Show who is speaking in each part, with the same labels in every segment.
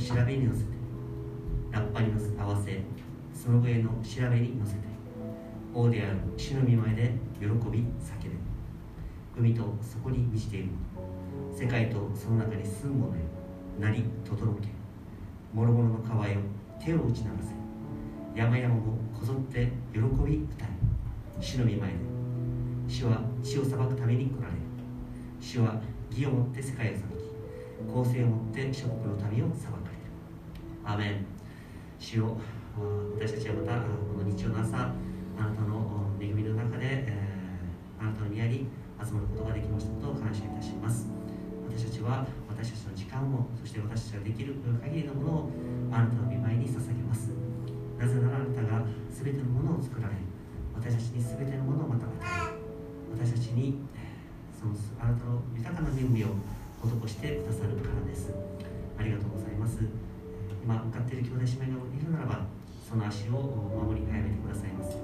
Speaker 1: 調べに乗せて。ラッパに合わせその上の調べに乗せて。王である主の御前で喜び叫べ。海とそこに満ちている。世界とその中に住む者よ鳴りとどろけ諸々の川よ手を打ち鳴らせ。山々もこぞって喜び歌え主の御前で。主は地を裁くために来られ。る主は義をもって世界を裁き。公正をもって諸国の民を裁かれるアメン。主よ私たちはまたこの日曜の朝あなたの恵みの中で、え、あなたの宮に集まることができましたと感謝いたします。私たちは私たちの時間をそして私たちができる限りのものをあなたの御前に捧げます。なぜならあなたが全てのものを作られ私たちに全てのものをまた与え私たちにそのあなたの豊かな恵みを施してくださるからです。ありがとうございます。今向かっている兄弟姉妹がいるならばその足を守り早めてくださいます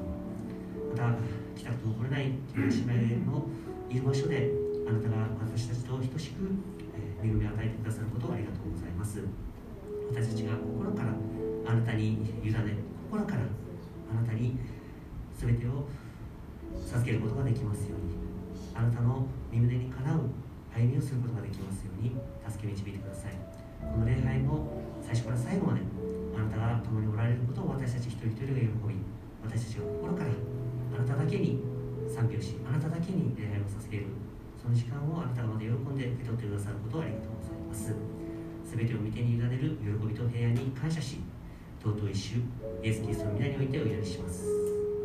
Speaker 1: また来たくても来れない兄弟姉妹のいる場所であなたが私たちと等しく恵みを与えてくださることをありがとうございます。私たちが心からあなたに委ね心からあなたに全てを授けることができますように。あなたの身胸にかなう歩みをすることができますように助け導いてください。この礼拝も最初から最後まであなたが共におられることを私たち一人一人が喜び私たちが心からあなただけに賛美をしあなただけに礼拝をさせるその時間をあなたがまた喜んで受け取ってくださることをありがとうございます。全てを見てに委ねる喜びと平安に感謝し尊い主イエス・キリストの皆においてお祈りします。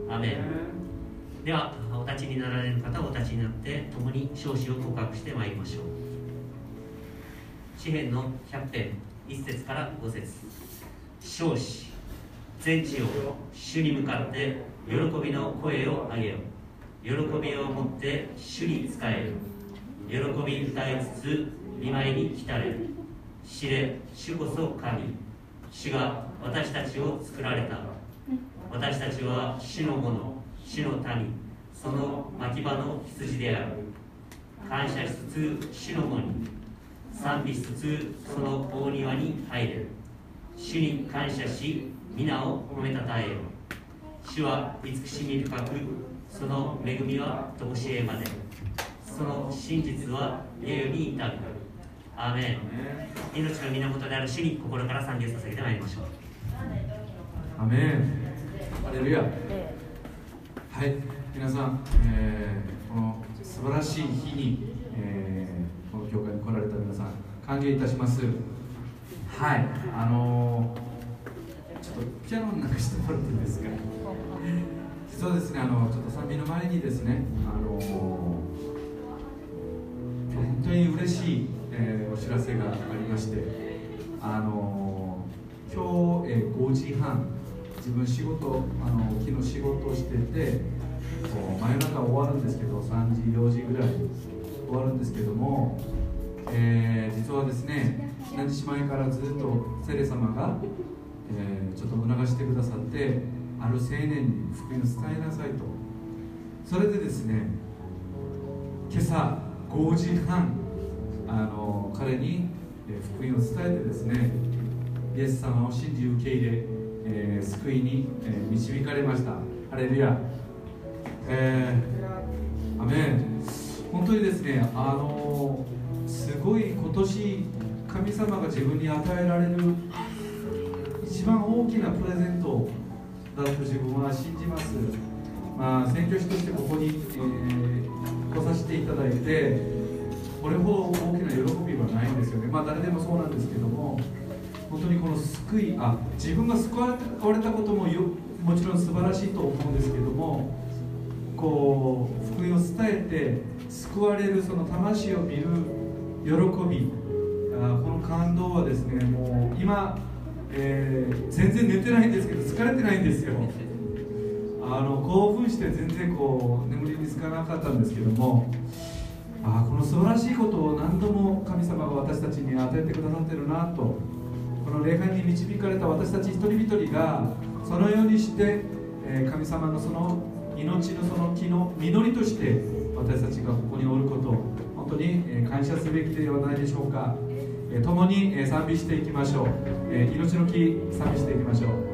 Speaker 1: アメン。ではお立ちになられる方はお立ちになって共に少子を告白してまいりましょう。詩篇の100編。1節から5節。少子全地を主に向かって喜びの声を上げよ。喜びを持って主に仕える喜び歌いつつ見舞いに来たれ。る知れ主こそ神。主が私たちを作られた。私たちは主の者主の民。その牧場の羊である。感謝しつつ主の門に。賛美しつつその大庭に入れる。主に感謝し皆を褒めたたえよ主は慈しみ深くその恵みはとこしえまで。その真実は家よに至る。アーメン。命の源である主に心から賛美を捧げてまいりましょう。
Speaker 2: アメン。ハレルヤはい。皆さん、えー、この素晴らしい日に、えー、教会に来られた皆さん歓迎いたします。はい。あのー、ちょっとピアノなくしてもらっていいですか？実はですね。あのちょっと賛美の前にですねあのー、本当に嬉しい、えー、お知らせがありましてあのー、今日、えー、5時半自分仕事あの昨日仕事をしてて真夜中終わるんですけど3時4時ぐらい終わるんですけども、えー、実はですね何日前からずっとセレ様が、えー、ちょっと促してくださってある青年に福音を伝えなさいと。それでですね今朝5時半あの彼に福音を伝えてですねイエス様を信じ受け入れ、えー、救いに、え、導かれました。ハレルヤ。えー、アメン。本当にですねあのすごい今年神様が自分に与えられる一番大きなプレゼントだと自分は信じます、まあ、選挙師としてここに、えー、来させていただいてこれほど大きな喜びはないんですよね。まあ誰でもそうなんですけども本当にこの救いあ自分が救われたこともよもちろん素晴らしいと思うんですけどもこう福音を伝えて救われるその魂を見る喜び。あこの感動はですねもう今、えー、全然寝てないんですけど疲れてないんですよ。あの興奮して全然こう眠りにつかなかったんですけども。あこの素晴らしいことを何度も神様が私たちに与えてくださってるなと。この礼拝に導かれた私たち一人一人がそのようにして、え神様のその命のその木の実りとして私たちがここにおること本当に感謝すべきではないでしょうか。共に賛美していきましょう。命の木賛美していきましょう。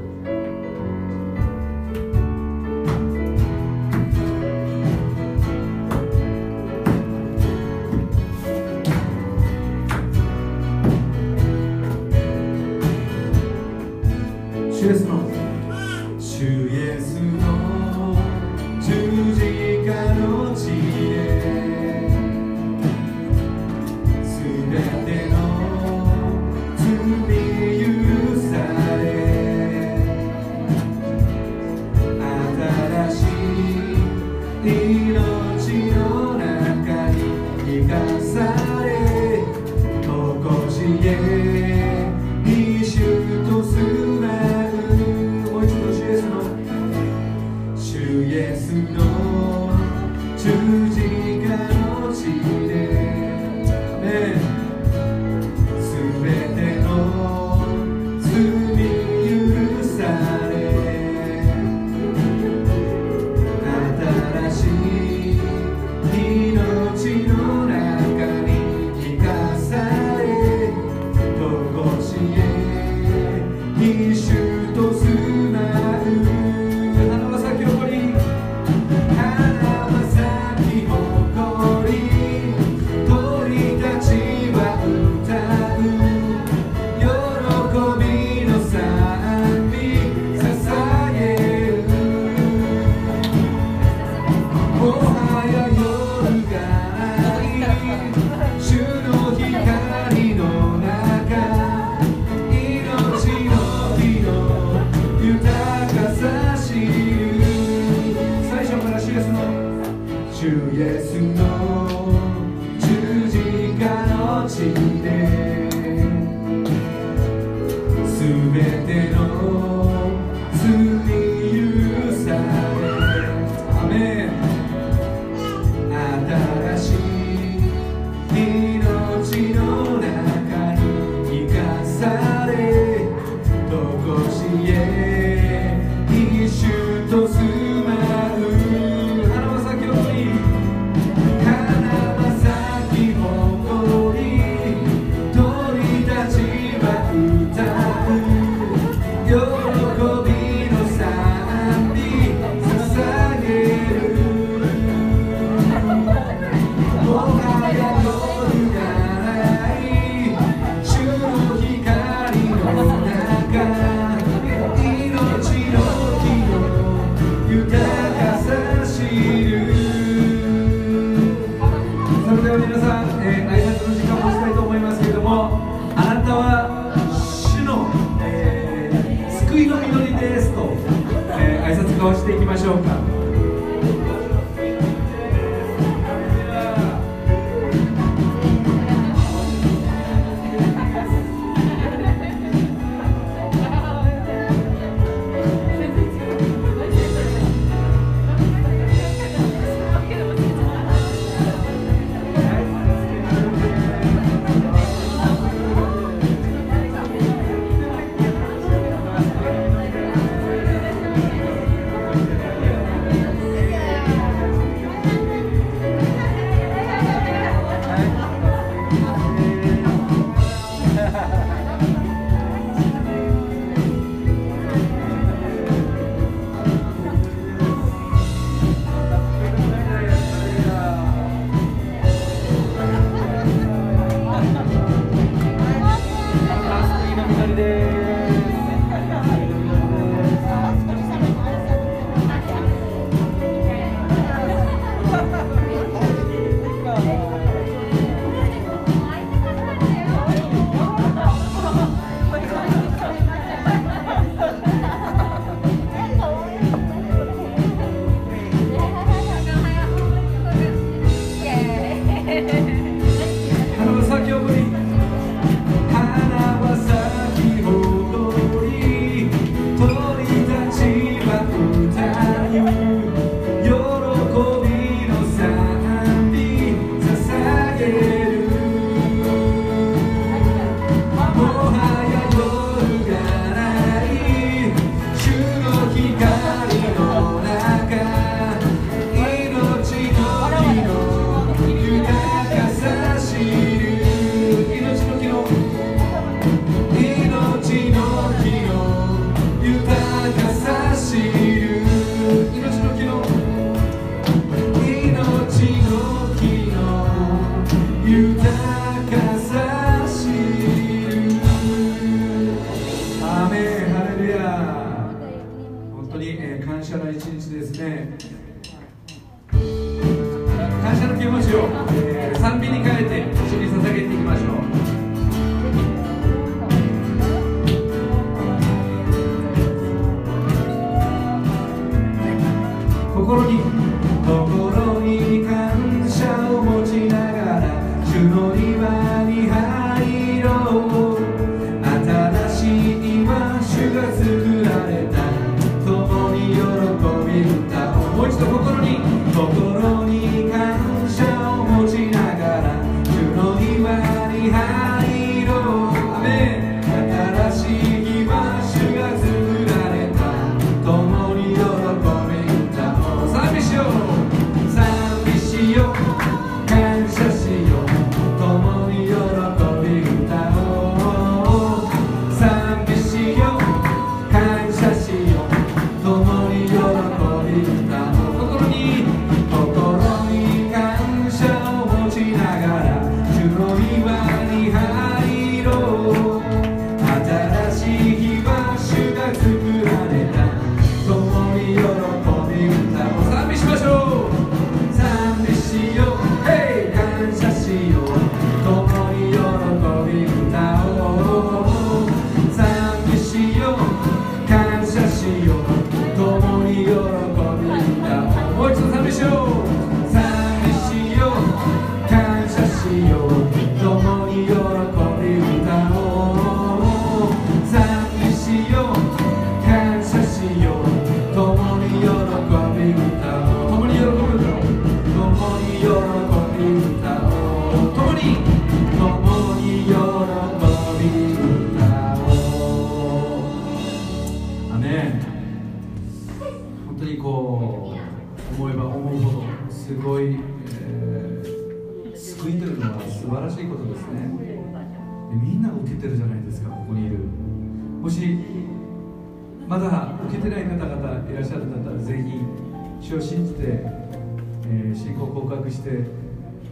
Speaker 2: ってない方々いらっしゃるんだったらぜひ主を信じて、えー、信仰を告白して、え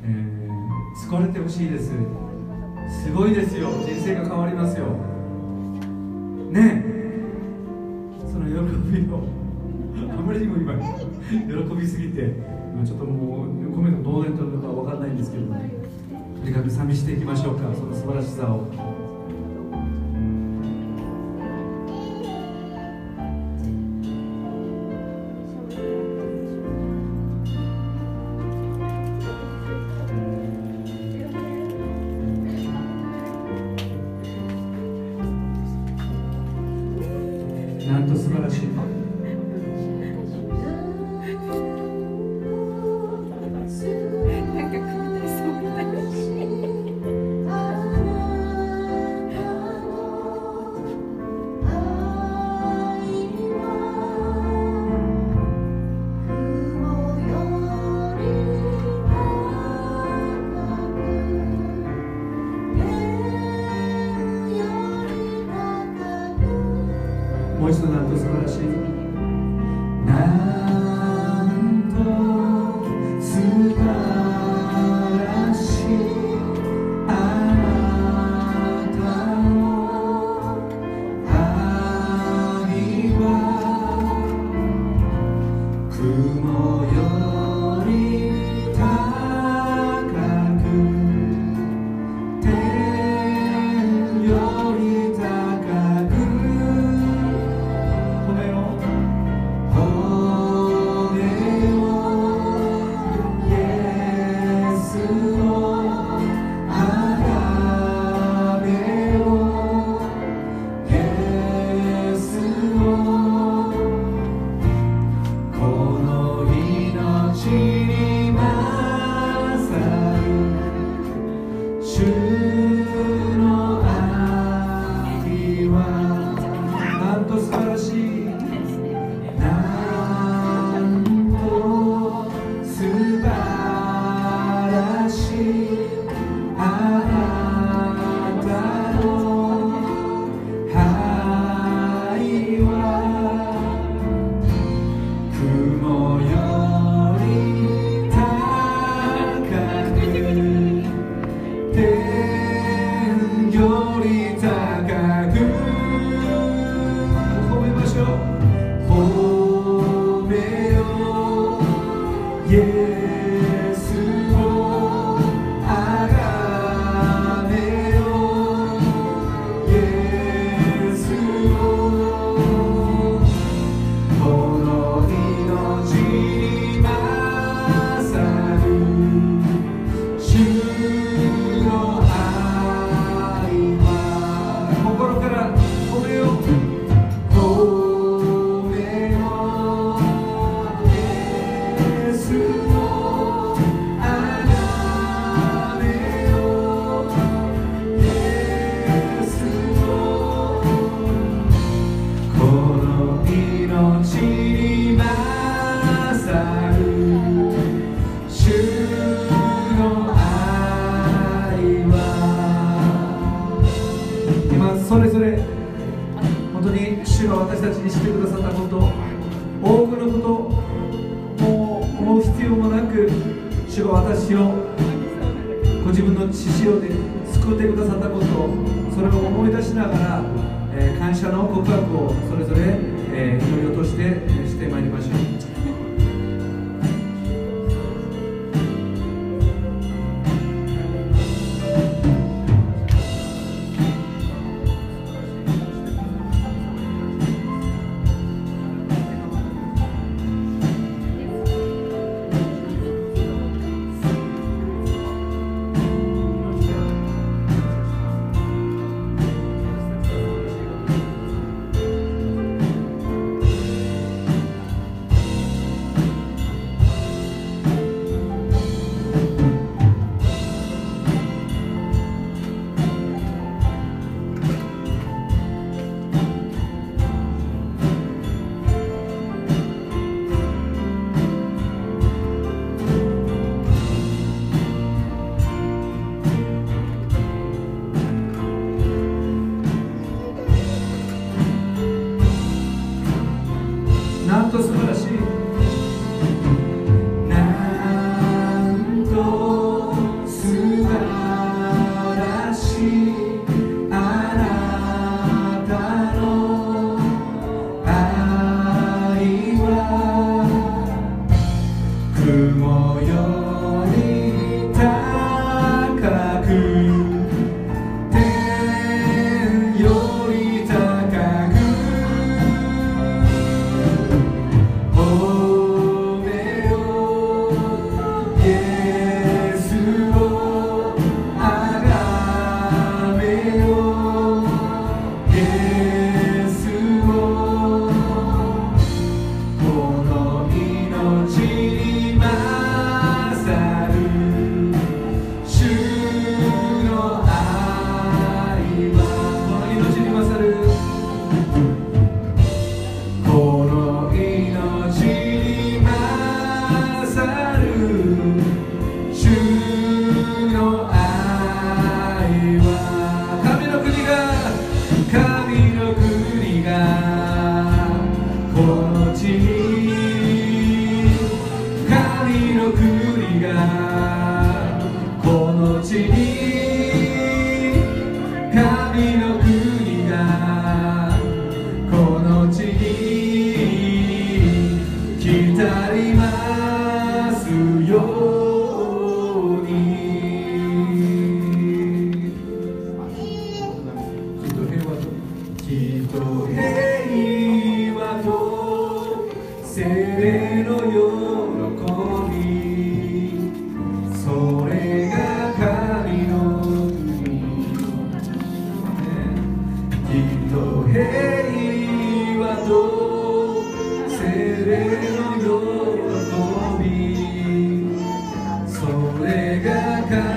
Speaker 2: ー、疲れてほしいです。すごいですよ。人生が変わりますよ。ねその喜びを。あまりにも今喜びすぎて今ちょっともうコメントどうなってるのか分かんないんですけどとにかく寂していきましょうか。その素晴らしさを。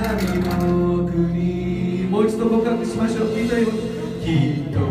Speaker 2: 神の国もう一度告白しましょう。聞いた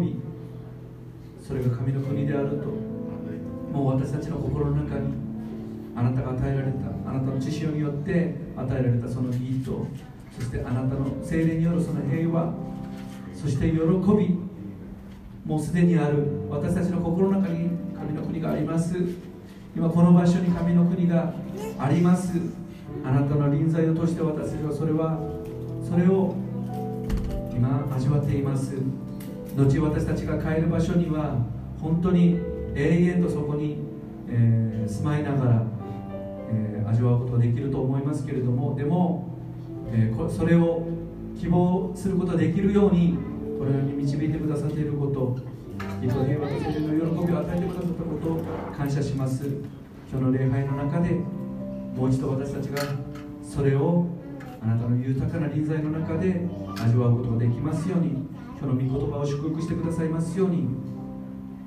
Speaker 2: びそれが神の国であるともう私たちの心の中にあなたが与えられたあなたの知識によって与えられたその義とそしてあなたの精霊によるその平和そして喜びもうすでにある私たちの心の中に神の国があります。今この場所に神の国があります。あなたの臨在を通して私たちはそれはそれを今味わっています後私たちが帰る場所には本当に永遠とそこに、えー住まいながら、えー味わうことができると思いますけれどもでも、えーそれを希望することができるようにこのように導いてくださっていること義と平和と精霊の喜びを与えてくださったことを感謝します。今日の礼拝の中でもう一度私たちがそれをあなたの豊かな臨在の中で味わうことができますように。今日の御言葉を祝福してくださいますように。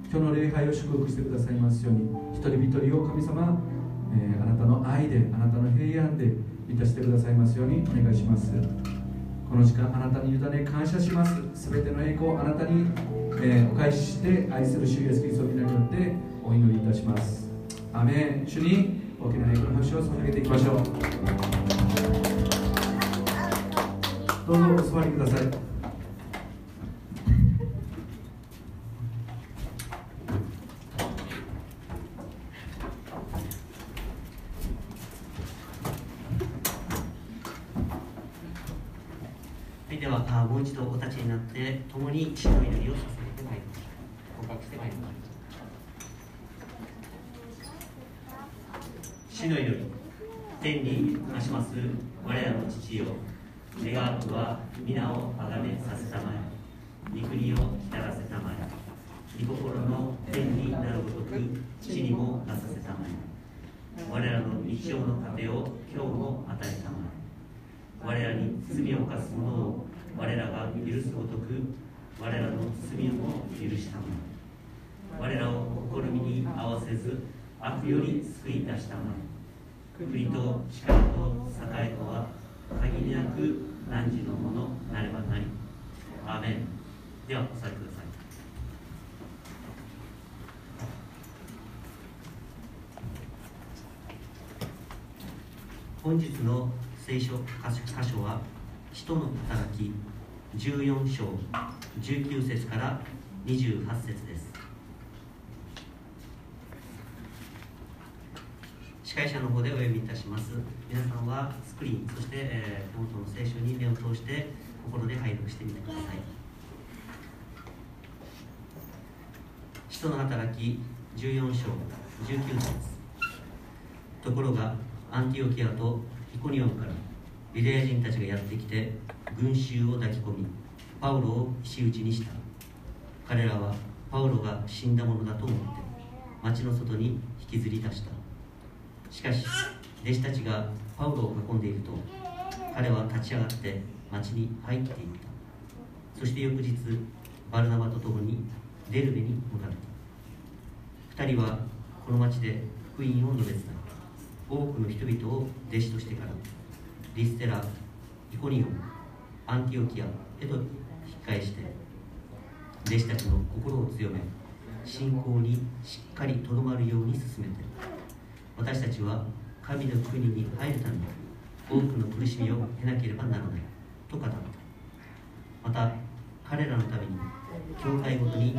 Speaker 2: 今日の礼拝を祝福してくださいますように。一人一人を神様、えーあなたの愛であなたの平安で満たしてくださいますようにお願いします。この時間あなたに委ね感謝します。すべての栄光をあなたに、えーお返しして愛する主イエスキリストの皆によってお祈りいたします。アメン。主に大きな栄光の拍手を捧げていきましょう。どうぞお座りください、
Speaker 1: ではあもう一度お立ちになって共に死の祈りをさせてまいりましょう告白してまいり。ましょう死の祈り天に増します我らの父よ。願わくは皆を崇めさせたまえ。御国を浸らせたまえ。御心の天になるごとく地にもなさせたまえ。我らの日常の糧を今日も与えたまえ。我らに罪を犯す者を我らが許すごとく我らの罪をも許したまえ。我らを試みに合わせず悪より救い出したまえ。国と力と栄えとは限りなく汝のものなればなり。アーメン。ではお座りください。本日の聖書箇所は使徒の働き14章19節から28節です。司会者の方でお読みいたします。皆さんはスクリーンそして、えー手元の聖書に目を通して心で拝読してみてください。使徒の働き14章19節。ところがアンティオキアとイコニオンからユダヤ人たちがやってきて群衆を抱き込みパウロを石打ちにした。彼らはパウロが死んだものだと思って町の外に引きずり出した。しかし弟子たちがパウロを囲んでいると彼は立ち上がって町に入っていった。そして翌日バルナバと共にデルベに向かった。2人はこの町で福音を述べ伝え多くの人々を弟子としてからリステライコニオンアンティオキアへと引き返して弟子たちの心を強め信仰にしっかりとどまるように進めて私たちは神の国に入るために多くの苦しみを経なければならないと語ったまた彼らのために教会ごとに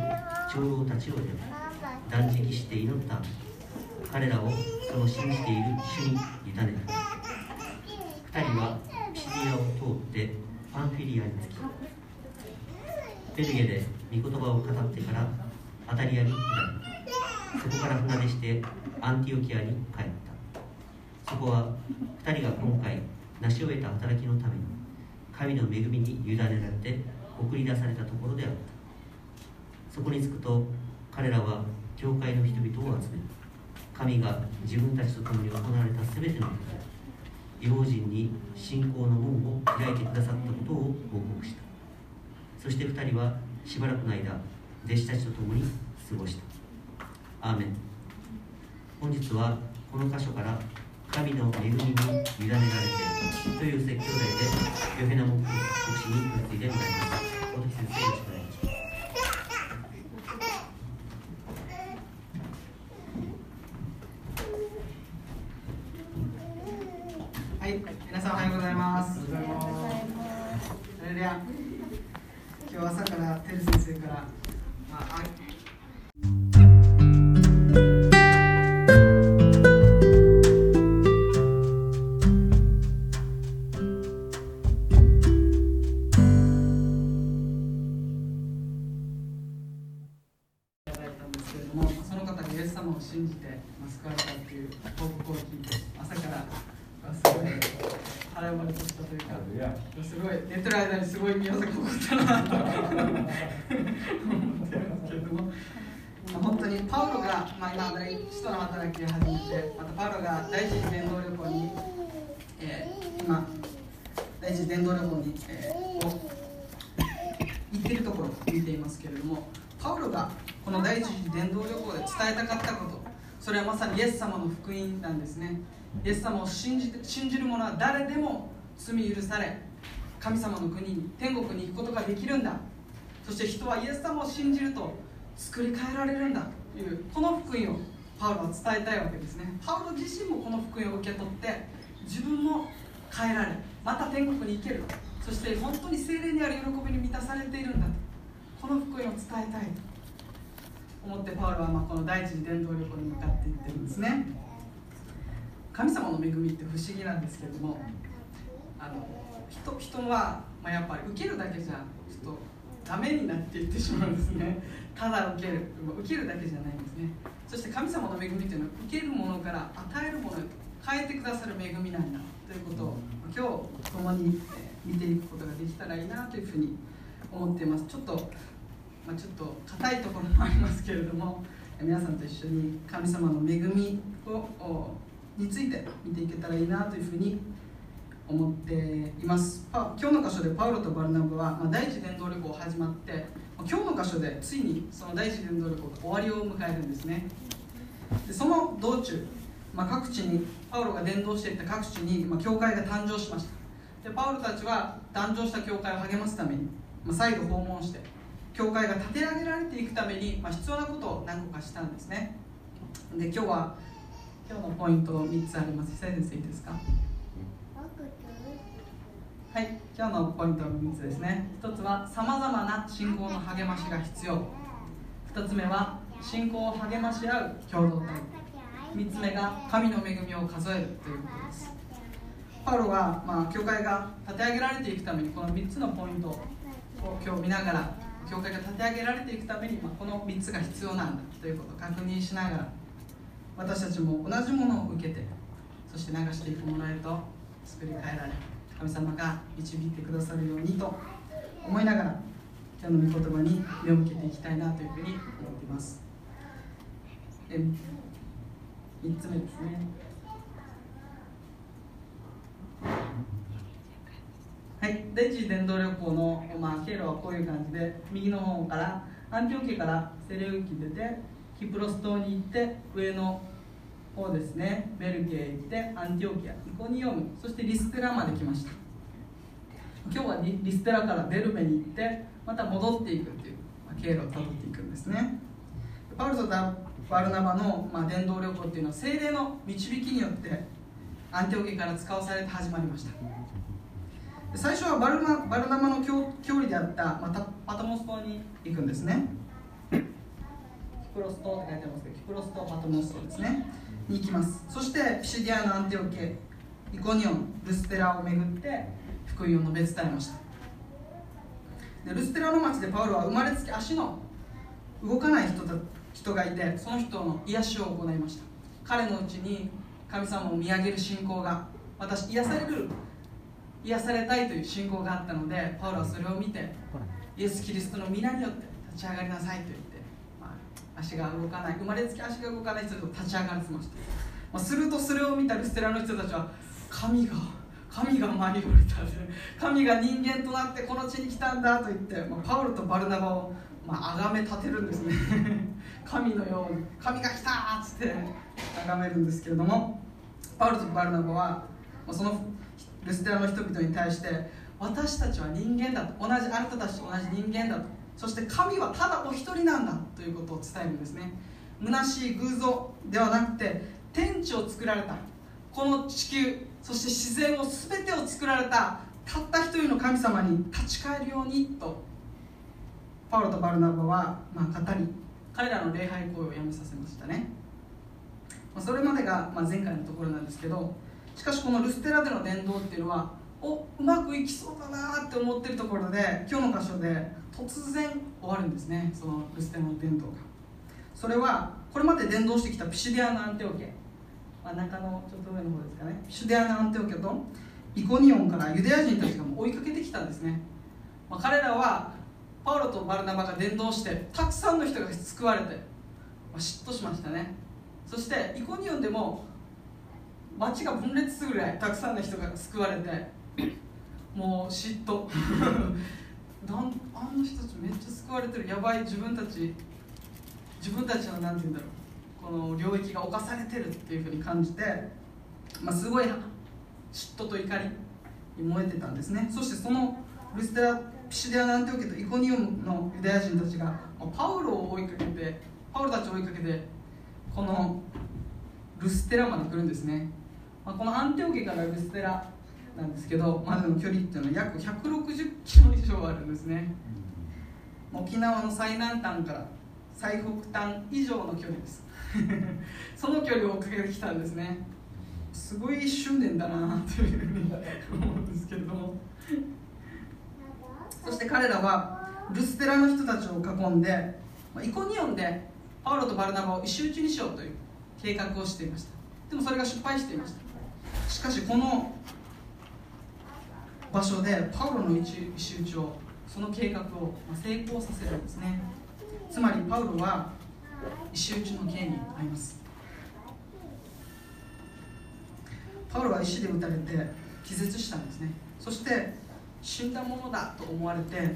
Speaker 1: 長老たちを選び断食して祈った彼らをその信じている主に委ねた2人はピシディアを通ってパンフィリアに着きペルゲで御言葉を語ってからアタリアに下りそこから船出してアンティオキアに帰った。そこは2人が今回成し終えた働きのために神の恵みに委ねられて送り出されたところであった。そこに着くと彼らは教会の人々を集め神が自分たちと共に行われた全てのこと違法人に信仰の門を開いてくださったことを報告した。そして2人はしばらくの間弟子たちと共に過ごした。アーメン。本日はこの箇所から神の恵みに委ねられてという説教題でヨヘナ目牧師についてもらいます大竹先生お願いします。
Speaker 3: イエス様を信じて信じる者は誰でも罪許され神様の国に天国に行くことができるんだ。そして人はイエス様を信じると作り変えられるんだ。というこの福音をパウロは伝えたいわけですね。パウロ自身もこの福音を受け取って自分も変えられまた天国に行ける。そして本当に精霊にある喜びに満たされているんだ。この福音を伝えたいと思ってパウロはまこの第一次伝道旅行に向かっていってるんですね。神様の恵みって不思議なんですけれどもあの人人は、まあ、やっぱり受けるだけじゃちょっとダメになっていってしまうんですね。ただ受ける。受けるだけじゃないんですね。そして神様の恵みというのは受けるものから与えるもの変えてくださる恵みなんだということを今日共にえー見ていくことができたらいいなというふうに思っています。ちょっと、まあ、ちょっと硬いところもありますけれどもえー皆さんと一緒に神様の恵みをおについて見ていけたらいいなというふうに思っています。今日の箇所でパウロとバルナバは、まあ、第一伝道旅行始まって今日の箇所でついにその第一伝道旅行が終わりを迎えるんですね。でその道中、まあ、各地にパウロが伝道していった各地に、まあ、教会が誕生しました。でパウロたちは誕生した教会を励ますために、まあ、再度訪問して教会が立て上げられていくために、まあ、必要なことを何個かしたんですね。で今日は今日のポイント3つあります久井先生いいですか？はい、今日のポイントは3つですね。1つは、さまざまな信仰の励ましが必要。2つ目は、信仰を励まし合う共同体。3つ目が、神の恵みを数えるということです。パウロは、まあ、教会が立て上げられていくために、この3つのポイントを今日見ながら、教会が立て上げられていくために、まあ、この3つが必要なんだということを確認しながら、私たちも同じものを受けて、そして流していくものへと作り変えられ神様が導いてくださるようにと思いながら今日の御言葉に目を向けていきたいなというふうに思っています。で3つ目ですね。はい、第一次伝道旅行の、まあ、経路はこういう感じで右の方からアンティオキからセレウキ出てキプロス島に行って上の方ですね。ベルゲへ行ってアンティオキアイコニオムそしてリステラまで来ました。今日はリステラからデルメに行ってまた戻っていくっていう、まあ、経路をたどっていくんですね。パウロとバルナバの、まあ、伝道旅行っていうのは精霊の導きによってアンティオキアから使わされて始まりました。最初はバルナバルナマの距離であったまたパタモス島に行くんですね。プロス島って書いてありますけどキプロス島パタモス島ですね。に行きます。そしてピシディアのアンテオケイコニオンルステラを巡って福音を述べ伝えました。でルステラの町でパウロは生まれつき足の動かない人だ人がいてその人の癒しを行いました。彼のうちに神様を見上げる信仰が私癒される癒されたいという信仰があったのでパウロはそれを見てイエス・キリストの皆によって立ち上がりなさいと言って、まあ、足が動かない。生まれつき足が動かない人と立ち上がらせました、まあ、するとそれを見たルステラの人たちは神が神が舞い降りた神が人間となってこの地に来たんだと言って、まあ、パウロとバルナバをまあ崇め立てるんですね。神のように。神が来たっつって崇めるんですけれどもパウロとバルナバは、まあ、そのルステラの人々に対して私たちは人間だと。同じあなたたちと同じ人間だと。そして神はただお一人なんだということを伝えるんですね。虚しい偶像ではなくて天地を作られたこの地球そして自然を全てを作られたたった一人の神様に立ち返るようにとパウロとバルナバは、まあ、語り彼らの礼拝行為をやめさせましたね、まあ、それまでが、まあ、前回のところなんですけどしかしこのルステラでの伝道っていうのはおうまくいきそうだなって思ってるところで今日の箇所で突然終わるんですねそのルステの伝道が。それはこれまで伝道してきたピシデアのアンテオケ真ん中のちょっと上の方ですかね。ピシデアのアンテオケとイコニオンからユダヤ人たちが追いかけてきたんですね、まあ、彼らはパウロとバルナバが伝道してたくさんの人が救われて、まあ、嫉妬しましたね。そしてイコニオンでも町が分裂するぐらいたくさんの人が救われてもう嫉妬。なんあんな人たちめっちゃ救われてる。やばい。自分たち自分たちの何て言うんだろう。この領域が侵されてるっていうふうに感じて、まあ、すごい嫉妬と怒りに燃えてたんですね。そしてそのルステラピシデアナンテオケとイコニオムのユダヤ人たちがパウロを追いかけてパウロたちを追いかけてこのルステラまで来るんですね。まあ、このアンテオケからルステラなんですけどまでの距離っていうのは約160キロ以上あるんですね。沖縄の最南端から最北端以上の距離です。その距離を追っかけてきたんですね。すごい執念だなというふうに思うんですけれども。そして彼らはルステラの人たちを囲んでイコニオンでパウロとバルナバを石打ちにしようという計画をしていました。でもそれが失敗していました。しかしこの場所でパウロの石打ちをその計画を成功させるんですね。つまりパウロは石打ちの刑に遭います。パウロは石で撃たれて気絶したんですね。そして死んだものだと思われて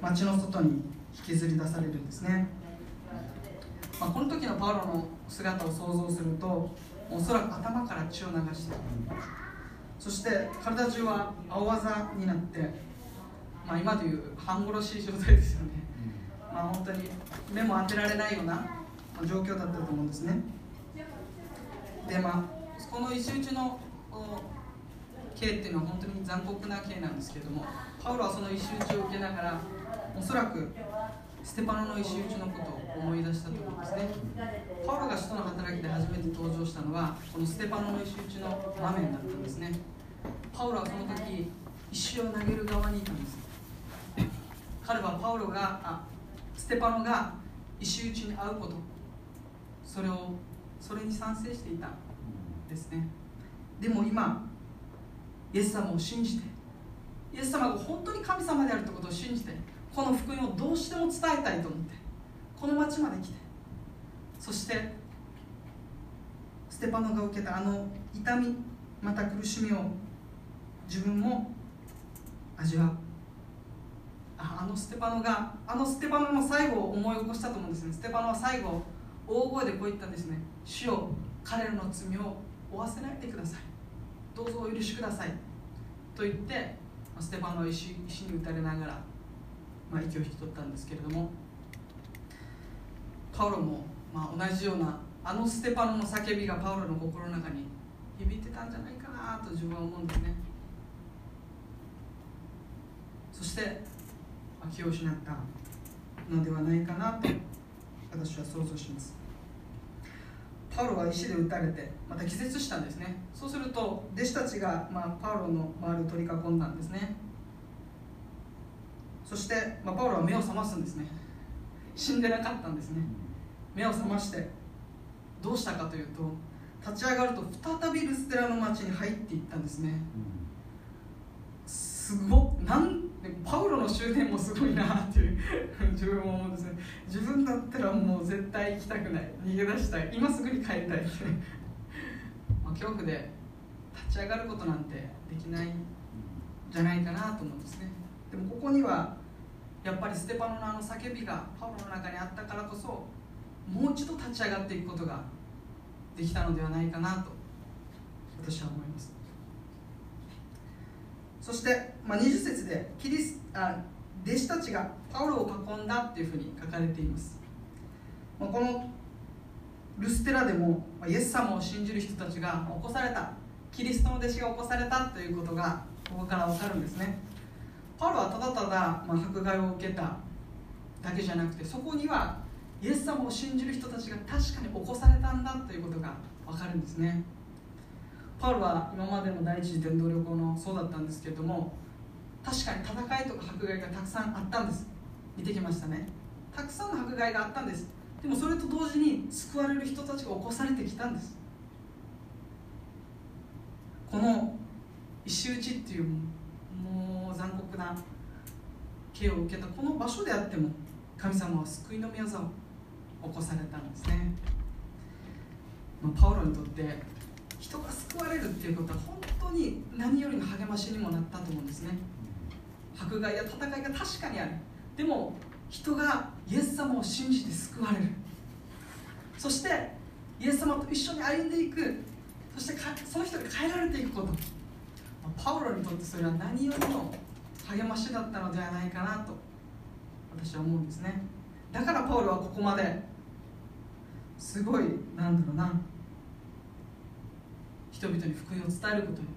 Speaker 3: 町の外に引きずり出されるんですね、まあ、この時のパウロの姿を想像するとおそらく頭から血を流してそして体中は青あざになって、まあ、今でいう半殺しい状態ですよね、まあ、本当に目も当てられないような状況だったと思うんですね。でまあこの石打ちの刑っていうのは本当に残酷な刑なんですけどもパウロはその石打ちを受けながらおそらくステパノの石打ちのことを思い出したと思うんですね。パウロが使徒の働きで初めて登場したのはこのステパノの石打ちの場面だったんですね。パウロはその時石を投げる側にいたんです。彼はパウロがあステパノが石打ちに遭うこと。それをそれに賛成していたですね。でも今イエス様を信じてイエス様が本当に神様であるということを信じてこの福音をどうしても伝えたいと思ってこの町まで来てそしてステパノが受けたあの痛みまた苦しみを自分も味わう。あのステパノがあのステパノの最後を思い起こしたと思うんですね。ステパノは最後大声でこう言ったんですね。主よ彼らの罪を負わせないでください。どうぞお許しください。と言ってステパノは石石に打たれながら、まあ、息を引き取ったんですけれどもパウロも、まあ、同じようなあのステパノの叫びがパウロの心の中に響いてたんじゃないかなと自分は思うんですね。そして気を失ったのではないかなと私は想像します。パウロは石で撃たれてまた気絶したんですね。そうすると弟子たちが、まあ、パウロの周りを取り囲んだんですね。そして、まあ、パウロは目を覚ますんですね。死んでなかったんですね。目を覚ましてどうしたかというと立ち上がると再びルステラの町に入っていったんですね、すごなんパウロの終点もすごいなっていう自分も思うんですね。自分だったらもう絶対行きたくない。逃げ出したい。今すぐに帰りたいまあ恐怖で立ち上がることなんてできないじゃないかなと思うんですね。でもここにはやっぱりステパノのあの叫びがパウロの中にあったからこそもう一度立ち上がっていくことができたのではないかなと私は思います。そして、まあ、20節でキリスあ弟子たちがパウロを囲んだっていうふうに書かれています、まあ、このルステラでも、まあ、イエス様を信じる人たちが起こされた。キリストの弟子が起こされたということがここから分かるんですね。パウロはただただ、まあ、迫害を受けただけじゃなくてそこにはイエス様を信じる人たちが確かに起こされたんだということが分かるんですね。パウロは今までの第一次伝道旅行のそうだったんですけれども確かに戦いとか迫害がたくさんあったんです。見てきましたね。たくさんの迫害があったんです。でもそれと同時に救われる人たちが起こされてきたんです。この石打ちっていうもう残酷な刑を受けたこの場所であっても神様は救いの御業を起こされたんですね、まあ、パウロにとって人が救われるっていうことは本当に何よりの励ましにもなったと思うんですね。迫害や戦いが確かにある。でも人がイエス様を信じて救われる。そしてイエス様と一緒に歩んでいく。そしてその人が変えられていくこと。パウロにとってそれは何よりの励ましだったのではないかなと私は思うんですね。だからパウロはここまですごいなんだろうな人々に福音を伝えることに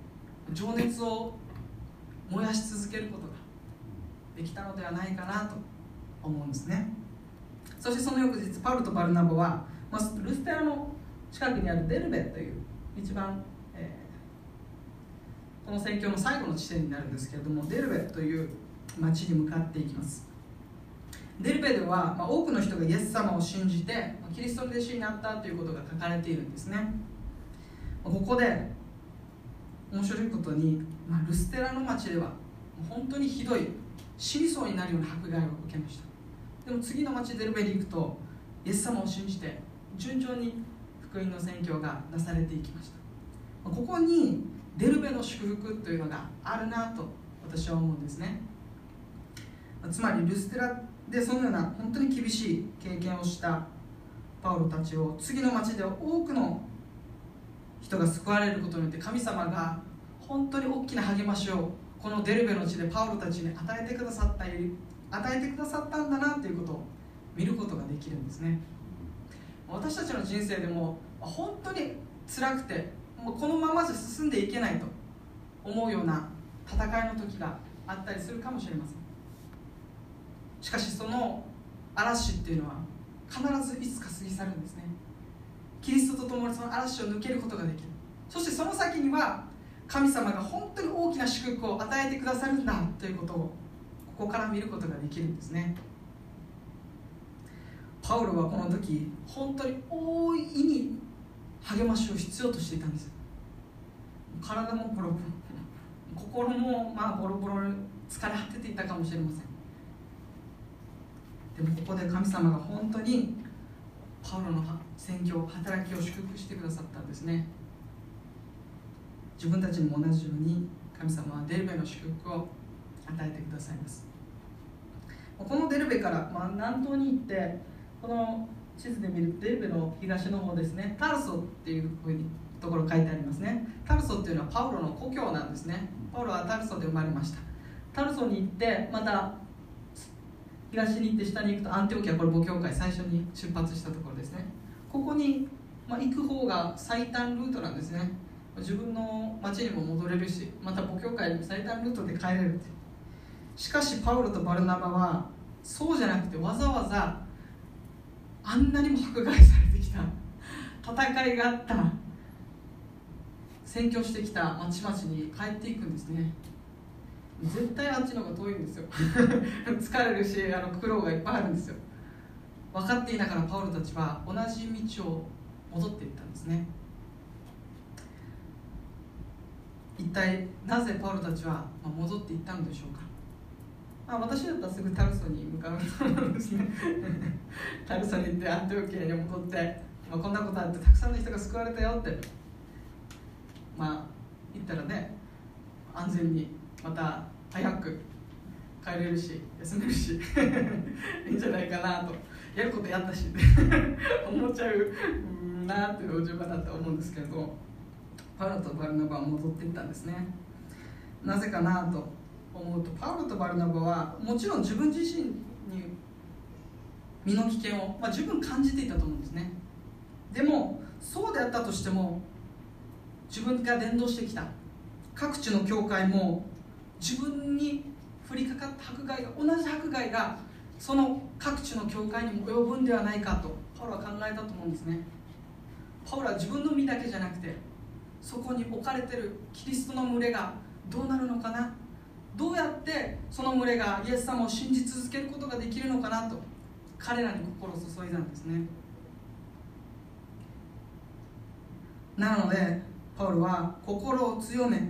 Speaker 3: 情熱を燃やし続けることができたのではないかなと思うんですね。そしてその翌日パウロとバルナボは、まあ、ルステラの近くにあるデルベという一番、この宣教の最後の地点になるんですけれどもデルベという町に向かっていきます。デルベでは、ま、多くの人がイエス様を信じて、ま、キリストの弟子になったということが書かれているんですね。ここで面白いことに、まあ、ルステラの町では本当にひどい死にそうになるような迫害を受けました。でも次の町デルベに行くとイエス様を信じて順調に福音の宣教がなされていきました。ここにデルベの祝福というのがあるなと私は思うんですね。つまりルステラでそのような本当に厳しい経験をしたパウロたちを次の町では多くの人が救われることによって神様が本当に大きな励ましをこのデルベの地でパウロたちに与えてくださった与えてくださったんだなということを見ることができるんですね。私たちの人生でも本当に辛くてもうこのままじゃ進んでいけないと思うような戦いの時があったりするかもしれません。しかしその嵐っていうのは必ずいつか過ぎ去るんですね。キリストと共にその嵐を抜けることができる。そしてその先には神様が本当に大きな祝福を与えてくださるんだということをここから見ることができるんですね。パウロはこの時本当に大いに励ましを必要としていたんです。体もボロボロ。心もまあボロボロ疲れ果てていたかもしれません。でもここで神様が本当にパウロの宣教働きを祝福してくださったんですね。自分たちにも同じように神様はデルベの祝福を与えてくださいます。このデルベから、まあ、南東に行ってこの地図で見るデルベの東の方ですね。タルソっていうふうにところ書いてありますね。タルソっていうのはパウロの故郷なんですね。パウロはタルソで生まれました。タルソに行ってまた東に行って下に行くとアンテオキアこれ母教会最初に出発したところですね。ここに、まあ、行く方が最短ルートなんですね。自分の町にも戻れるしまた母教会最短ルートで帰れるって。しかしパウロとバルナバはそうじゃなくてわざわざあんなにも迫害されてきた。戦いがあった。宣教してきた町々に帰っていくんですね。絶対あっちの方が遠いんですよ。疲れるしあの苦労がいっぱいあるんですよ。分かっていながらパウロたちは同じ道を戻っていったんですね。一体なぜパウロたちは戻っていったのでしょうか。あ私だったらすぐタルソに向かうですね。タルソに行ってアンテオキアに戻って、まあ、こんなことあってたくさんの人が救われたよって。まあ言ったらね安全にまた早く帰れるし休めるし いいんじゃないかなと。やることやったし 思っちゃうなっていうお順番だと思うんですけどパウロとバルナバは戻っていったんですね。なぜかなと。思うとパウロとバルナバはもちろん自分自身に身の危険を、まあ、十分感じていたと思うんですね。でもそうであったとしても自分が伝道してきた。各地の教会も自分に降りかかった迫害が同じ迫害がその各地の教会にも及ぶんではないかとパウロは考えたと思うんですね。パウロは自分の身だけじゃなくてそこに置かれてるキリストの群れがどうなるのかなどうやってその群れがイエス様を信じ続けることができるのかなと彼らに心を注いだんですね。なのでパウロは心を強め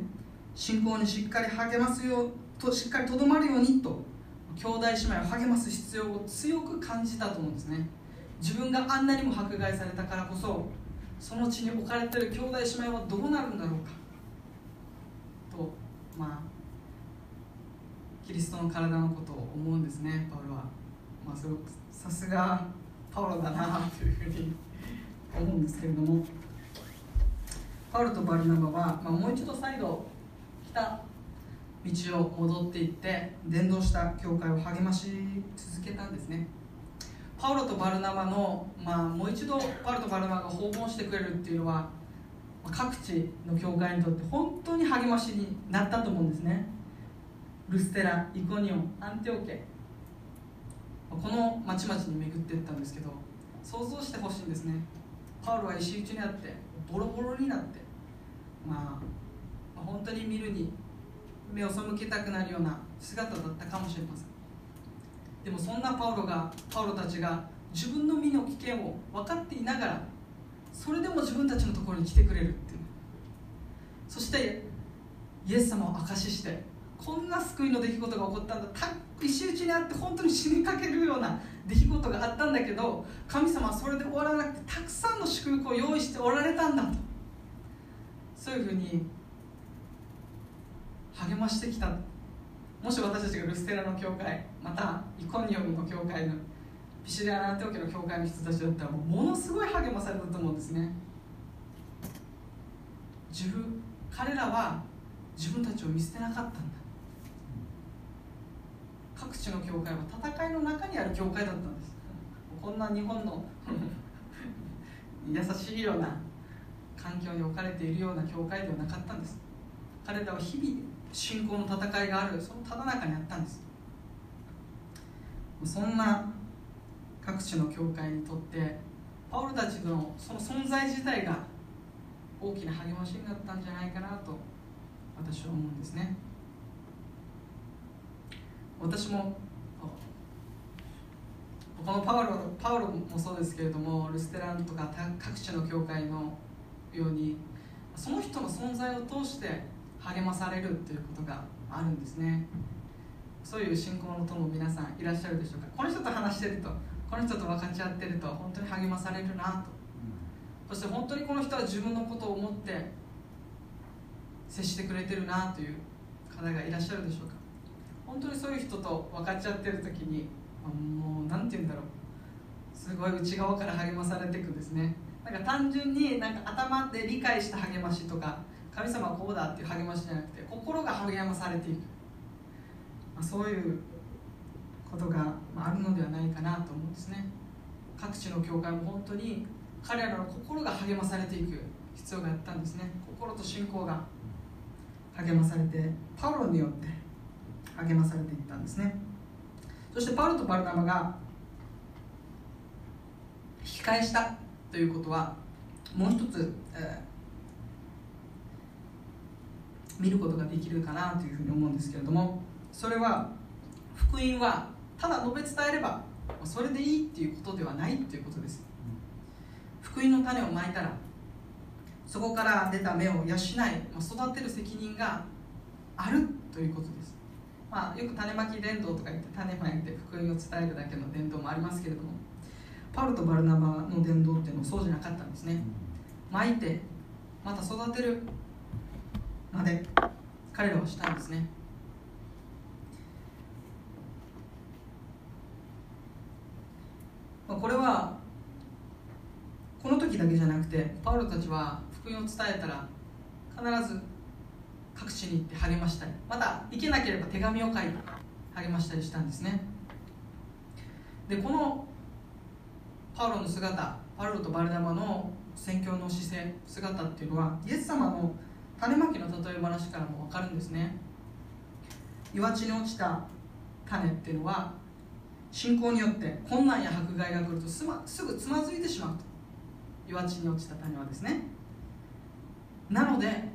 Speaker 3: 信仰にしっかり励ますよとしっかりとどまるようにと兄弟姉妹を励ます必要を強く感じたと思うんですね。自分があんなにも迫害されたからこそその地に置かれている兄弟姉妹はどうなるんだろうか。とまあキリストの体のことを思うんですね。パウロは、まあ、すごくさすがパウロだなというふうに思うんですけれども。パウロとバルナバは、まあ、もう一度再度来た道を戻っていって伝道した教会を励まし続けたんですね。パウロとバルナバの、まあ、もう一度パウロとバルナバが訪問してくれるっていうのは各地の教会にとって本当に励ましになったと思うんですね。ルステライコニオンアンテオケ。この町々に巡っていったんですけど想像してほしいんですね。パウロは石打ちにあってボロボロになって。まあ本当に見るに目を背けたくなるような姿だったかもしれません。でもそんなパウロがパウロたちが自分の身の危険を分かっていながらそれでも自分たちのところに来てくれるっていう。そしてイエス様を証ししてこんな救いの出来事が起こったんだ。た石打ちにあって本当に死にかけるような出来事があったんだけど神様はそれで終わらなくてたくさんの祝福を用意しておられたんだと。そういうふうに励ましてきた。もし私たちがルステラの教会またイコニオムの教会のピシリアナンテオケの教会の人たちだったらもうものすごい励まされたと思うんですね。自分彼らは自分たちを見捨てなかったんだ。各地の教会は戦いの中にある教会だったんです。こんな日本の 優しいような環境に置かれているような教会ではなかったんです。彼らは日々信仰の戦いがあるそのただ中にあったんです。そんな各地の教会にとってパウロたちのその存在自体が大きな励ましになったんじゃないかなと私は思うんですね。私もこのパウロパウロもそうですけれどもルステランとか各地の教会のようにその人の存在を通して励まされるということがあるんですね。そういう信仰の友皆さんいらっしゃるでしょうか。この人と話してるとこの人と分かち合ってると本当に励まされるなと。そして本当にこの人は自分のことを思って接してくれてるなという方がいらっしゃるでしょうか。本当にそういう人と分かっち合ってる時にもう何て言うんだろう。すごい内側から励まされていくんですね。なんか単純になんか頭で理解した励ましとか神様はこうだっていう励ましじゃなくて心が励まされていく、まあ、そういうことがあるのではないかなと思うんですね。各地の教会も本当に彼らの心が励まされていく必要があったんですね。心と信仰が励まされてパウロによって励まされていったんですね。そしてパウロとバルナバが引き返したということはもう一つ、えー、見ることができるかなというふうに思うんですけれどもそれは福音はただ述べ伝えればそれでいいっていうことではないということです。福音の種をまいたらそこから出た芽を養い育てる責任があるということです、まあ、よく種まき伝道とか言って種まいて福音を伝えるだけの伝道もありますけれどもパウロとバルナバの伝道っていうのはそうじゃなかったんですね。まいてまた育てるまで彼らはしたんですね。これはこの時だけじゃなくてパウロたちは福音を伝えたら必ず各地に行って励ましたりまた行けなければ手紙を書いて励ましたりしたんですね。でこのパウロの姿パウロとバルダマの宣教の姿勢姿っていうのはイエス様の種まきの例え話からも分かるんですね。岩地に落ちた種っていうのは信仰によって困難や迫害が来るとす,、ますぐつまずいてしまうと岩地に落ちた種はですね。なので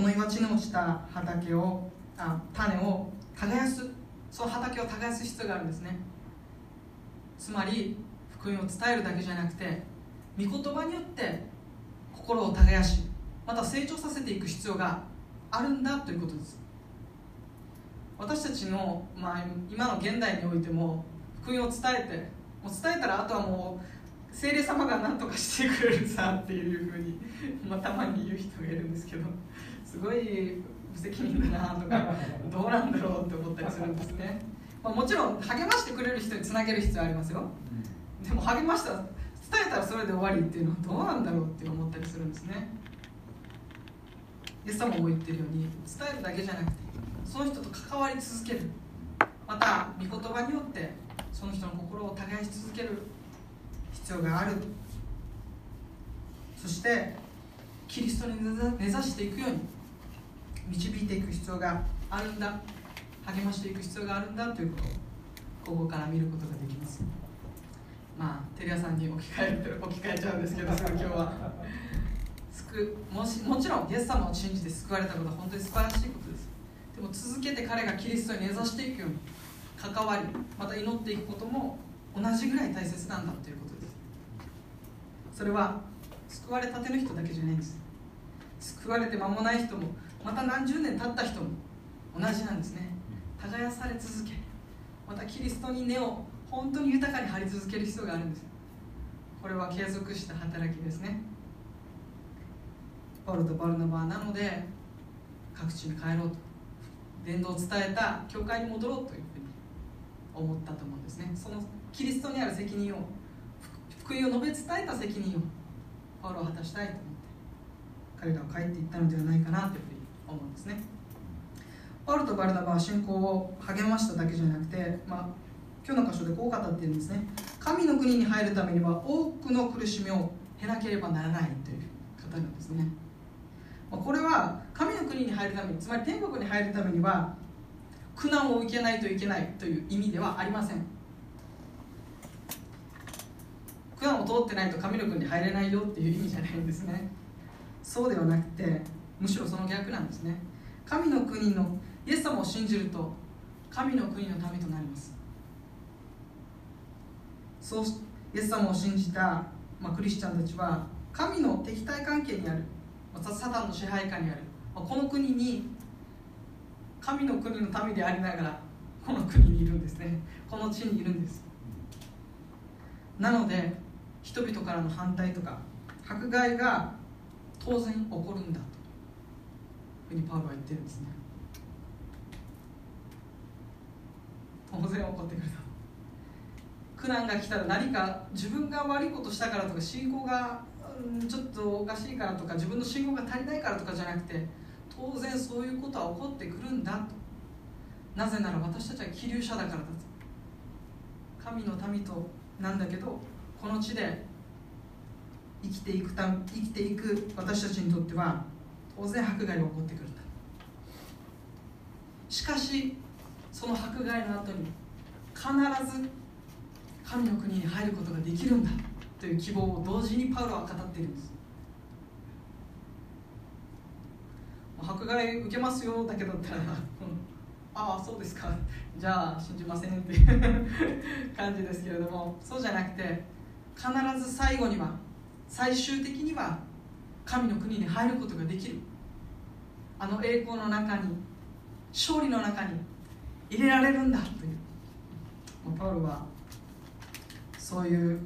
Speaker 3: この岩地に落ちた畑をあ種を耕す。その畑を耕す必要があるんですね。つまり福音を伝えるだけじゃなくて御言葉によって心を耕しまた成長させていく必要があるんだということです。私たちの、まあ、今の現代においても福音を伝えてもう伝えたらあとはもう精霊様が何とかしてくれるさっていうふうに、まあ、たまに言う人がいるんですけど。すごい無責任だなとかどうなんだろうって思ったりするんですね、まあ、もちろん励ましてくれる人につなげる必要ありますよ。でも励ました伝えたらそれで終わりっていうのはどうなんだろうって思ったりするんですね。イエス様も言ってるように伝えるだけじゃなくてその人と関わり続ける。また御言葉によってその人の心を耕し続ける。必要がある。そしてキリストに根ざしていくように導いていく必要があるんだ。励ましていく必要があるんだということをここから見ることができます。まあテレ朝さんに置き換え 置き換えちゃうんですけど今日は。救もしもちろんイエス様を信じて救われたことは本当に素晴らしいことです。でも続けて彼がキリストに根ざしていくように関わりまた祈っていくことも同じぐらい大切なんだということです。それは救われたての人だけじゃないんです。救われて間もない人もまた何十年経った人も同じなんですね。耕され続けまたキリストに根を本当に豊かに張り続ける必要があるんです。これは継続した働きですね。パウロとバルナバなので各地に帰ろうと伝道を伝えた教会に戻ろうというふうに思ったと思うんですね。そのキリストにある責任を福音を述べ伝えた責任をパウロは果たしたいと思って彼らは帰っていったのではないかなというふうに思うんですね。パウロとバルナバは信仰を励ましただけじゃなくて、まあ、今日の箇所でこう語っているんですね。神の国に入るためには多くの苦しみを経なければならないという方なんですね。これは神の国に入るためにつまり天国に入るためには苦難を受けないといけないという意味ではありません。苦難を通ってないと神の国に入れないよっていう意味じゃないんですね。そうではなくてむしろその逆なんですね。神の国のイエス様を信じると神の国のためとなります。そうイエス様を信じた、まあ、クリスチャンたちは神の敵対関係にある。またサタンの支配下にある。まあこの国に神の国の民でありながらこの国にいるんですね。この地にいるんです。なので人々からの反対とか迫害が当然起こるんだ。ふうにパウロは言ってるんですね。当然起こってくると。苦難が来たら何か自分が悪いことしたからとか信仰が、うん、ちょっとおかしいからとか自分の信仰が足りないからとかじゃなくて当然そういうことは起こってくるんだと。なぜなら私たちは気流者だからだと。神の民となんだけどこの地で生きていくた生きていく私たちにとっては当然迫害が起こってくるんだしかしその迫害の後に必ず神の国に入ることができるんだという希望を同時にパウロは語っているんです。迫害受けますよだけだったら、ああそうですか。じゃあ信じませんっていう 感じですけれどもそうじゃなくて必ず最後には最終的には神の国に入ることができる。あの栄光の中に勝利の中に入れられるんだという。パウロはそういう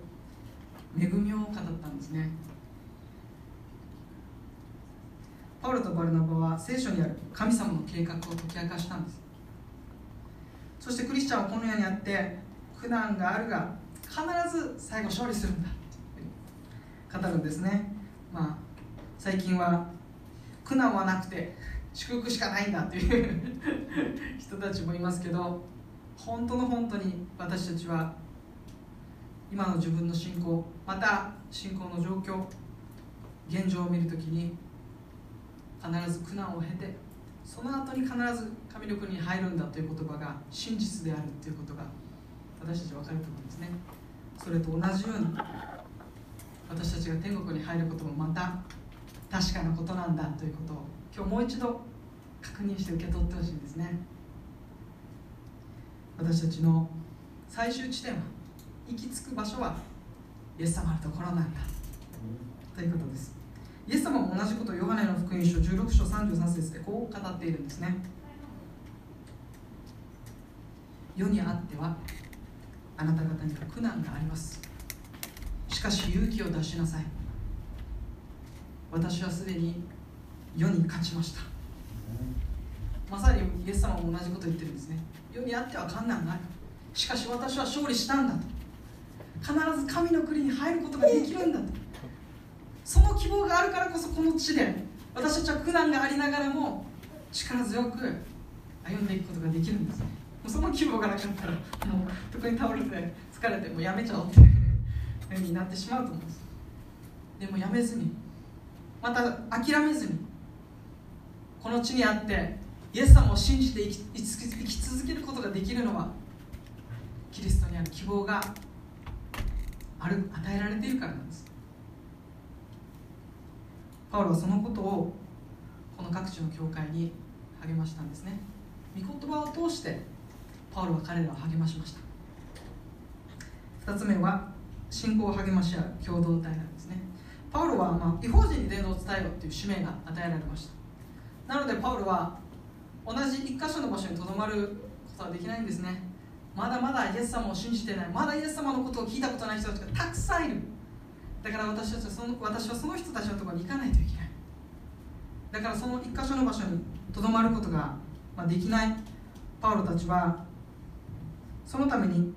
Speaker 3: 恵みを語ったんですね。パウロとバルナバは聖書にある神様の計画を解き明かしたんです。そしてクリスチャンはこの世にあって苦難があるが必ず最後勝利するんだ語るんですね。まあ最近は苦難はなくて祝福しかないんだという人たちもいますけど本当の本当に私たちは今の自分の信仰また信仰の状況現状を見るときに必ず苦難を経てその後に必ず神の国に入るんだという言葉が真実であるということが私たちは分かると思うんですね。それと同じように私たちが天国に入ることもまた確かなことなんだということを今日もう一度確認して受け取ってほしいんですね。私たちの最終地点は行き着く場所はイエス様のところなんだ。ということです。イエス様も同じことをヨハネの福音書16章33節でこう語っているんですね。世にあってはあなた方には苦難があります。しかし勇気を出しなさい。私はすでに世に勝ちました。まさにイエス様も同じこと言ってるんですね。世にあっては困難がある。しかし私は勝利したんだと。必ず神の国に入ることができるんだと。その希望があるからこそこの地で私たちは苦難がありながらも力強く歩んでいくことができるんですもうその希望がなかったらもう特に倒れて疲れてもうやめちゃおうっていうふうになってしまうと思うんです。でもやめずにまた諦めずにこの地にあってイエス様を信じて生き生き続けることができるのはキリストにある希望がある与えられているからなんです。パウロはそのことをこの各地の教会に励ましたんですね。御言葉を通してパウロは彼らを励ましました。2つ目は信仰を励まし合う共同体なんです。ねパウロは、まあ、違法人に伝道を伝えようという使命が与えられました。なのでパウロは同じ一箇所の場所にとどまることはできないんですね。まだまだイエス様を信じてない。まだイエス様のことを聞いたことない人たちがたくさんいる。だから私たちはその私はその人たちのところに行かないといけない。だからその一箇所の場所にとどまることが、できない。パウロたちはそのために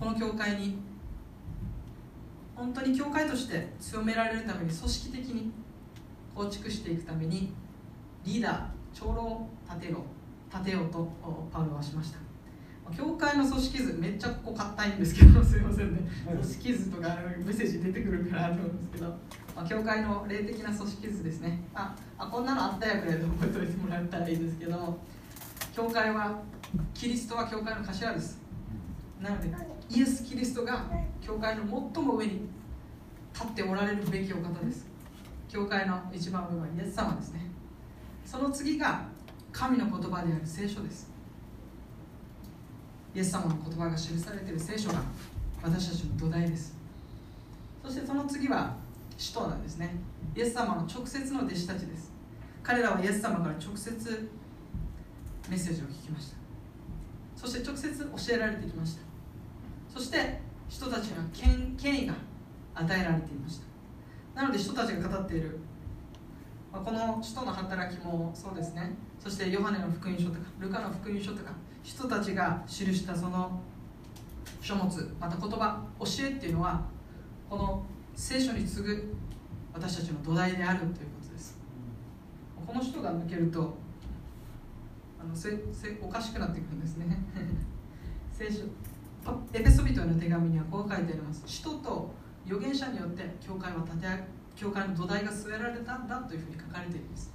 Speaker 3: この教会に本当に教会として強められるために組織的に構築していくためにリーダー長老を立てよう立てようとパウロはしました。教会の組織図めっちゃここ硬いんですけど すいませんね。組織図とかメッセージ出てくるからあるんですけど、まあ、教会の霊的な組織図ですね。ああこんなのあったやくらいで覚えておいてもらったらいいですけど教会はキリストは教会の頭です。なのでイエス・キリストが教会の最も上に立っておられるべきお方です。教会の一番上はイエス様ですね。その次が神の言葉である聖書です。イエス様の言葉が記されている聖書が私たちの土台です。そしてその次は使徒なんですね。イエス様の直接の弟子たちです。彼らはイエス様から直接メッセージを聞きました。そして直接教えられてきました。そして人たちには権権威が与えられていました。なので人たちが語っているまあこの使徒の働きもそうですね。そしてヨハネの福音書とかルカの福音書とか人たちが記したその書物また言葉教えっていうのはこの聖書に次ぐ私たちの土台であるということです。この人が抜けるとあのせせおかしくなってくるんですね。聖書エペソビトへの手紙にはこう書いてあります。使徒と預言者によって教会は立て教会の土台が据えられたんだというふうに書かれています。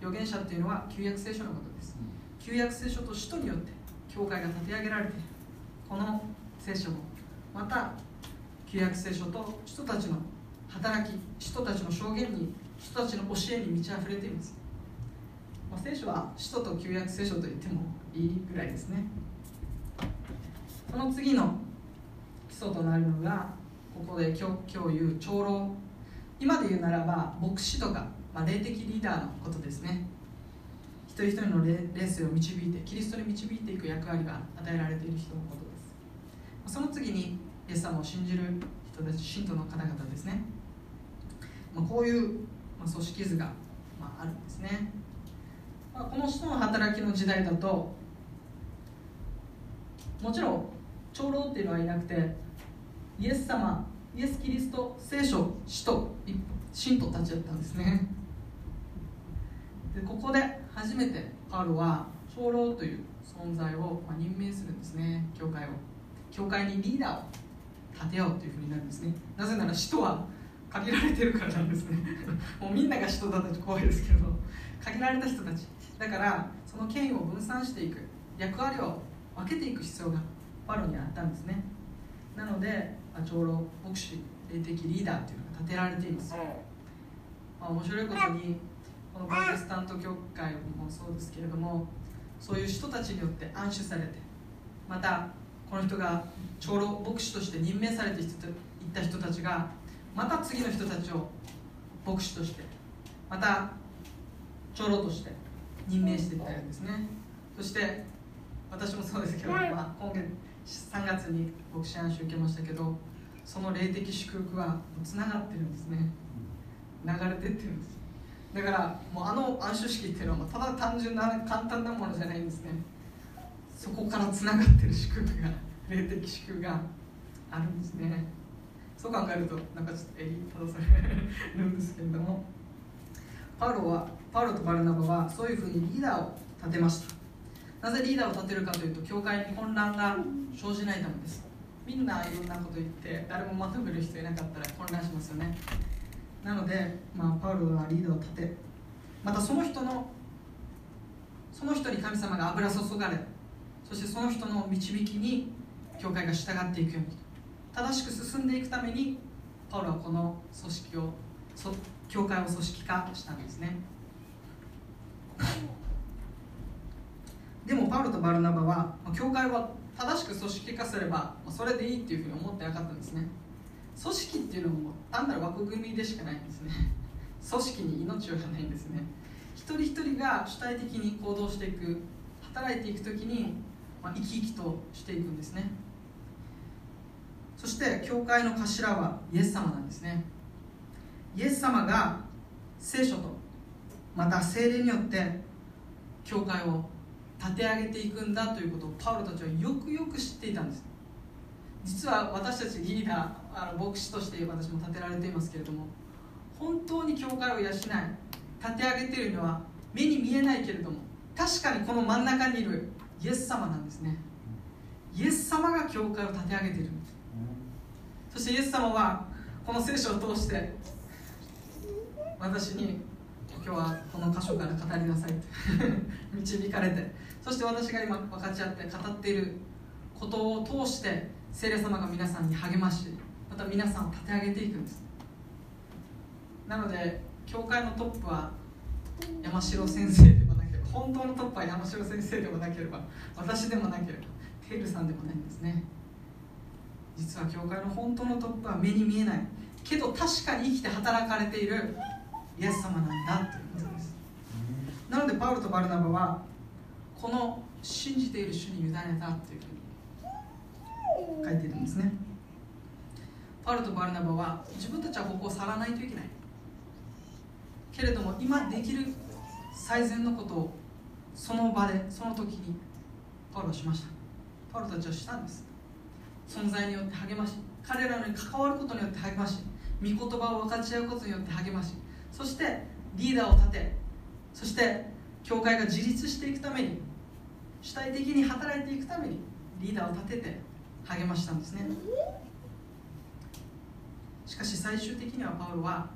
Speaker 3: 預言者っていうのは旧約聖書のことです。旧約聖書と使徒によって教会が立て上げられている。この聖書も。また旧約聖書と人たちの働き人たちの証言に人たちの教えに満ち溢れています、まあ、聖書は使徒と旧約聖書と言ってもいいぐらいですね。その次の基礎となるのがここで今日今日言う長老。今で言うならば牧師とか、まあ、霊的リーダーのことですね。一人一人の霊性を導いてキリストに導いていく役割が与えられている人のことです。その次にイエス様を信じる人たち信徒の方々ですね、まあ、こういう、組織図が、あ、あるんですね、まあ、この人の働きの時代だともちろん長老っていうのはいなくてイエス様イエス・キリスト聖書使徒信徒たちだったんですね。でここで初めてパウロは長老という存在を任命するんですね。教会を。教会にリーダーを立てようというふうになるんですね。なぜなら使徒は限られてるからなんですね。もうみんなが使徒だと怖いですけど限られた人たち。だからその権威を分散していく役割を分けていく必要がパウロにあったんですね。なのでまあ長老牧師霊的リーダーというのが立てられています、まあ、面白いことにこのプロテスタント教会もそうですけれどもそういう人たちによって安守されてまたこの人が長老牧師として任命されていった人たちがまた次の人たちを牧師としてまた長老として任命していったんですね。そして私もそうですけど、まあ、今月3月に牧師暗視受けましたけどその霊的祝福はつながってるんですね。流れてってるんです。だからもうあの暗唱式っていうのはただ単純な簡単なものじゃないんですね。そこからつながってる祝福が霊的祝福があるんですね。そう考えるとなんかちょっと襟正されるんですけれどもパウロはパウロとバルナバはそういうふうにリーダーを立てました。なぜリーダーを立てるかというと教会に混乱が生じないためです。みんないろんなこと言って誰もまとめる人いなかったら混乱しますよね。なので、まあ、パウロはリーダーを立てまたその人のその人に神様が油注がれそしてその人の導きに教会が従っていくように。正しく進んでいくためにパウロはこの組織をそ教会を組織化したんですね。でもパウロとバルナバは教会は正しく組織化すればそれでいいっていうふうに思ってなかったんですね。組織っていうのも単なる枠組みでしかないんですね。組織に命はないんですね。一人一人が主体的に行動していく働いていく時に、ま、生き生きとしていくんですね。そして教会の頭はイエス様なんですね。イエス様が聖書とまた聖霊によって教会を立て上げていくんだということをパウロたちはよくよく知っていたんです。実は私たちリーダー あの牧師として私も立てられていますけれども本当に教会を養い立て上げているのは目に見えないけれども確かにこの真ん中にいるイエス様なんですね。イエス様が教会を立て上げている。んですそしてイエス様はこの聖書を通して私に今日はこの箇所から語りなさいと 導かれてそして私が今分かち合って語っていることを通して聖霊様が皆さんに励ましまた皆さんを立て上げていくんです。なので教会のトップは山城先生でもなければ本当のトップは山城先生でもなければ私でもなければテールさんでもないんですね。実は教会の本当のトップは目に見えない。けど確かに生きて働かれているイエス様なんだということです。なのでパウロとバルナバはこの信じている主に委ねたというふうに書いているんですね。パウロとバルナバは自分たちはここを去らないといけない。けれども今できる最善のことをその場でその時にパウロはしました。パウロたちはしたんです。存在によって励まし彼らに関わることによって励まし御言葉を分かち合うことによって励ましそしてリーダーを立てそして教会が自立していくために主体的に働いていくためにリーダーを立てて励ましたんですね。しかし最終的にはパウロは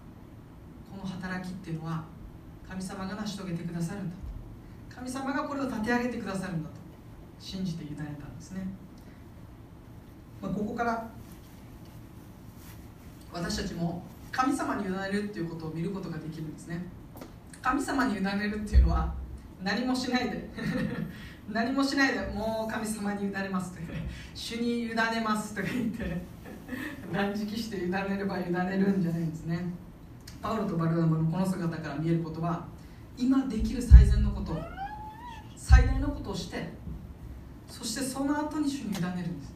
Speaker 3: この働きっていうのは神様が成し遂げてくださるんだ神様がこれを立て上げてくださるんだと信じて委ねたんですね、まあ、ここから私たちも神様に委ねるっていうことを見ることができるんですね。神様に委ねるっていうのは何もしないで何もしないでもう神様に委ねますと主に委ねますとか言って断食して委ねれば委ねるんじゃないんですね。パウロとバルナバのこの姿から見えることは今できる最善のこと最大のことをしてそしてその後に主に委ねるんです。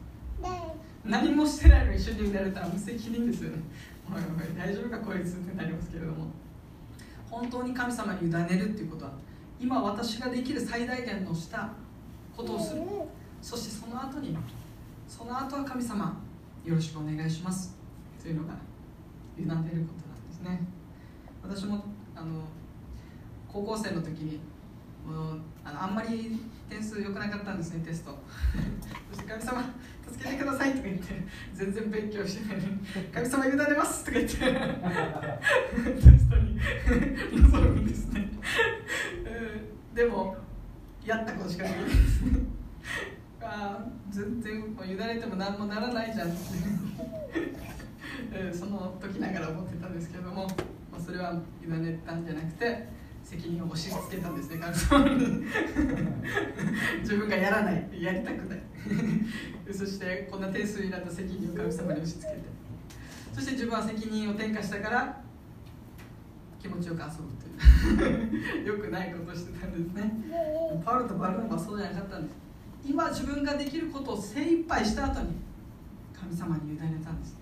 Speaker 3: 何もしてないのに主に委ねたら無責任ですよね。おいおい大丈夫かこいつってなりますけれども。本当に神様に委ねるっていうことは今私ができる最大限のしたことをする。そしてその後にその後は神様よろしくお願いします。というのが委ねることなんですね。私もあの高校生の時にもうあのあんまり点数良くなかったんですねテスト。そして神様助けてくださいとか言って全然勉強してない神様委ねますとか言って。テストに 臨むんですね、でもやったことしかないですあ全然もう委ねても何もならないじゃん。ってその時ながら思ってたん。ですけれども、まあ、それは委ねたん。じゃなくて責任を押し付けたん。ですね神様に自分がやらないやりたくないそしてこん。な点数になった責任を神様に押し付けてそして自分は責任を転嫁したから気持ちよく遊ぶという。よくないことをしてたんですね。パウロとバルナバはそうじゃなかったんです。今自分ができることを精一杯した後に神様に委ねたんです。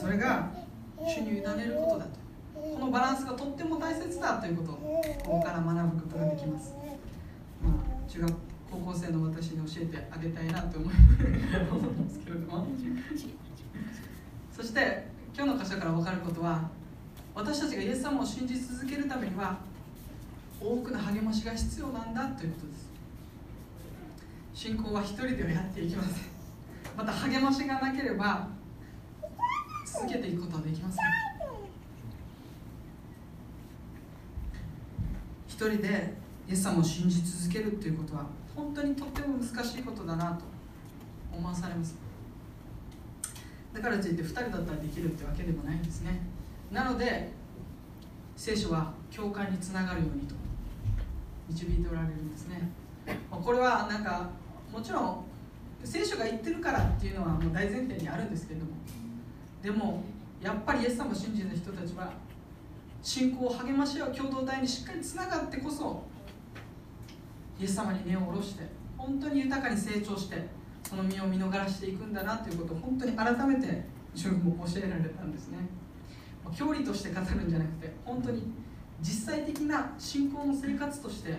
Speaker 3: それが主に委ねることだと。このバランスがとっても大切だということをここから学ぶことができます、まあ、中学高校生の私に教えてあげたいなと思うんですけれども。そして今日の箇所から分かることは私たちがイエス様を信じ続けるためには多くの励ましが必要なんだということです。信仰は一人ではやっていきません。また励ましがなければ続けていくことはできません。一人でイエス様を信じ続けるっていうことは本当にとっても難しいことだなと思わされます。だからといって2人だったらできるってわけでもないんですね。なので聖書は教会につながるようにと導いておられるんですね。これはなんかもちろん聖書が言ってるからっていうのはもう大前提にあるんですけれどもでもやっぱりイエス様を信じた人たちは信仰を励まし合う共同体にしっかりつながってこそイエス様に根を下ろして本当に豊かに成長してその身を見逃していくんだなということを本当に改めて自分も教えられたんですね。教理として語るんじゃなくて本当に実際的な信仰の生活として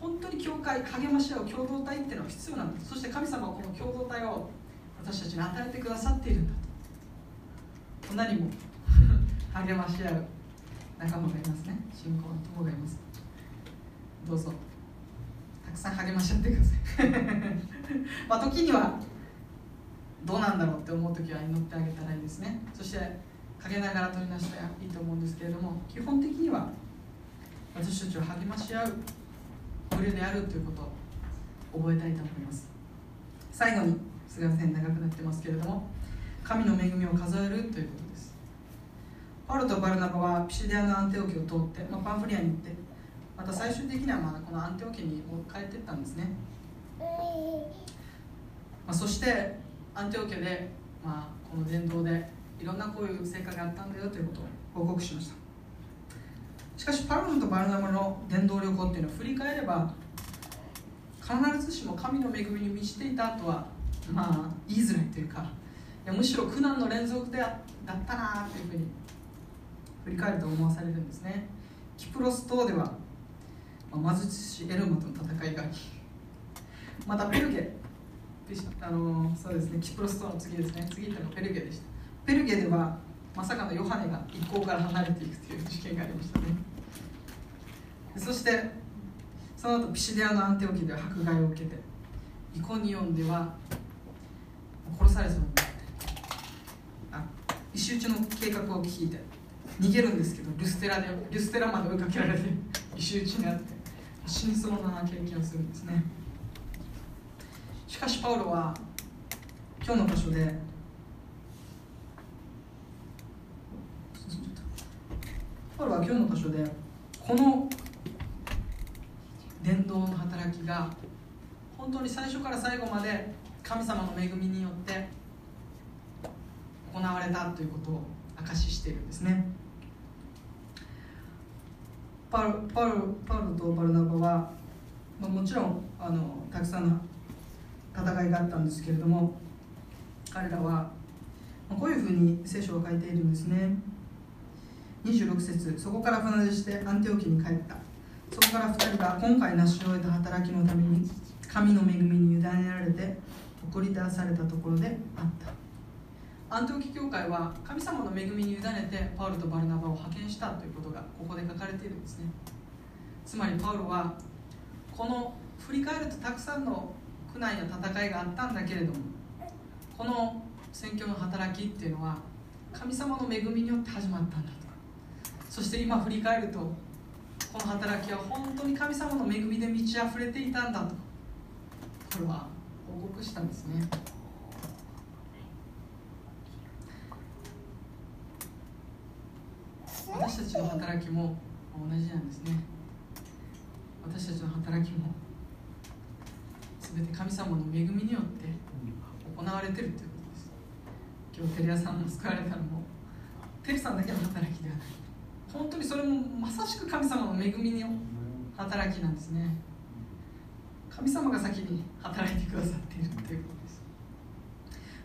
Speaker 3: 本当に教会励まし合う共同体っていうのは必要なんですそして神様はこの共同体を私たちに与えてくださっているんだと。何も 励まし合う仲間がいますね。信仰の友がいます。どうぞ。たくさん励まし合ってください。まあ時にはどうなんだろうって思う時は祈ってあげたらいいですね。そして陰ながら取りなしたらいいと思うんですけれども基本的には私たちを励まし合う群れであるということを覚えたいと思います。最後にすみません長くなってますけれども神の恵みを数えるということです。パウロとバルナバはピシデアのアンテオキを通って、まあ、パンフリアに行ってまた最終的にはまだこのアンテオキに帰っていったんですね、まあ、そしてアンテオキで、まあ、この伝道でいろんなこういう成果があったんだよということを報告しました。しかしパウロとバルナバの伝道旅行っていうのを振り返れば必ずしも神の恵みに満ちていたとはまあ言いづらいというかいやむしろ苦難の連続でだったなというふうに振り返ると思わされるんですね。キプロス島では、まあ、貧しいエルマとの戦いがありまたペルゲあのそうですねキプロス島の次ですね。次行ったのがペルゲでした。ペルゲではまさかのヨハネが一行から離れていくという事件がありましたね。そしてその後ピシデアのアンテオキでは迫害を受けてイコニオンでは殺されそうになってあ石打ちの計画を聞いて逃げるんですけどルステラでルステラまで追いかけられて石打ちにあって死にそうな経験をするんですね。しかしパウロは今日の場所でパウロは今日の場所でこの伝道の働きが本当に最初から最後まで神様の恵みによって行われたということを証ししているんですね。パウパウパウロとバルナバは、まあ、もちろんあのたくさんの戦いがあったんですけれども彼らはこういうふうに聖書を書いているんですね。26節そこから船出してアンテオキに帰った。そこから2人が今回成し終えた働きのために神の恵みに委ねられて送り出されたところであった。アンテオキ教会は神様の恵みに委ねてパウロとバルナバを派遣したということがここで書かれているんですね。つまりパウロはこの振り返るとたくさんの苦難や戦いがあったんだけれどもこの宣教の働きっていうのは神様の恵みによって始まったんだそして今振り返るとこの働きは本当に神様の恵みで満ち溢れていたんだとこれは報告したんですね。私たちの働きも同じなんですね。私たちの働きも全て神様の恵みによって行われてるということです。今日テレ屋さんも救われたのもテレさんだけの働きではない。本当にそれもまさしく神様の恵みの働きなんですね。神様が先に働いてくださっているということです。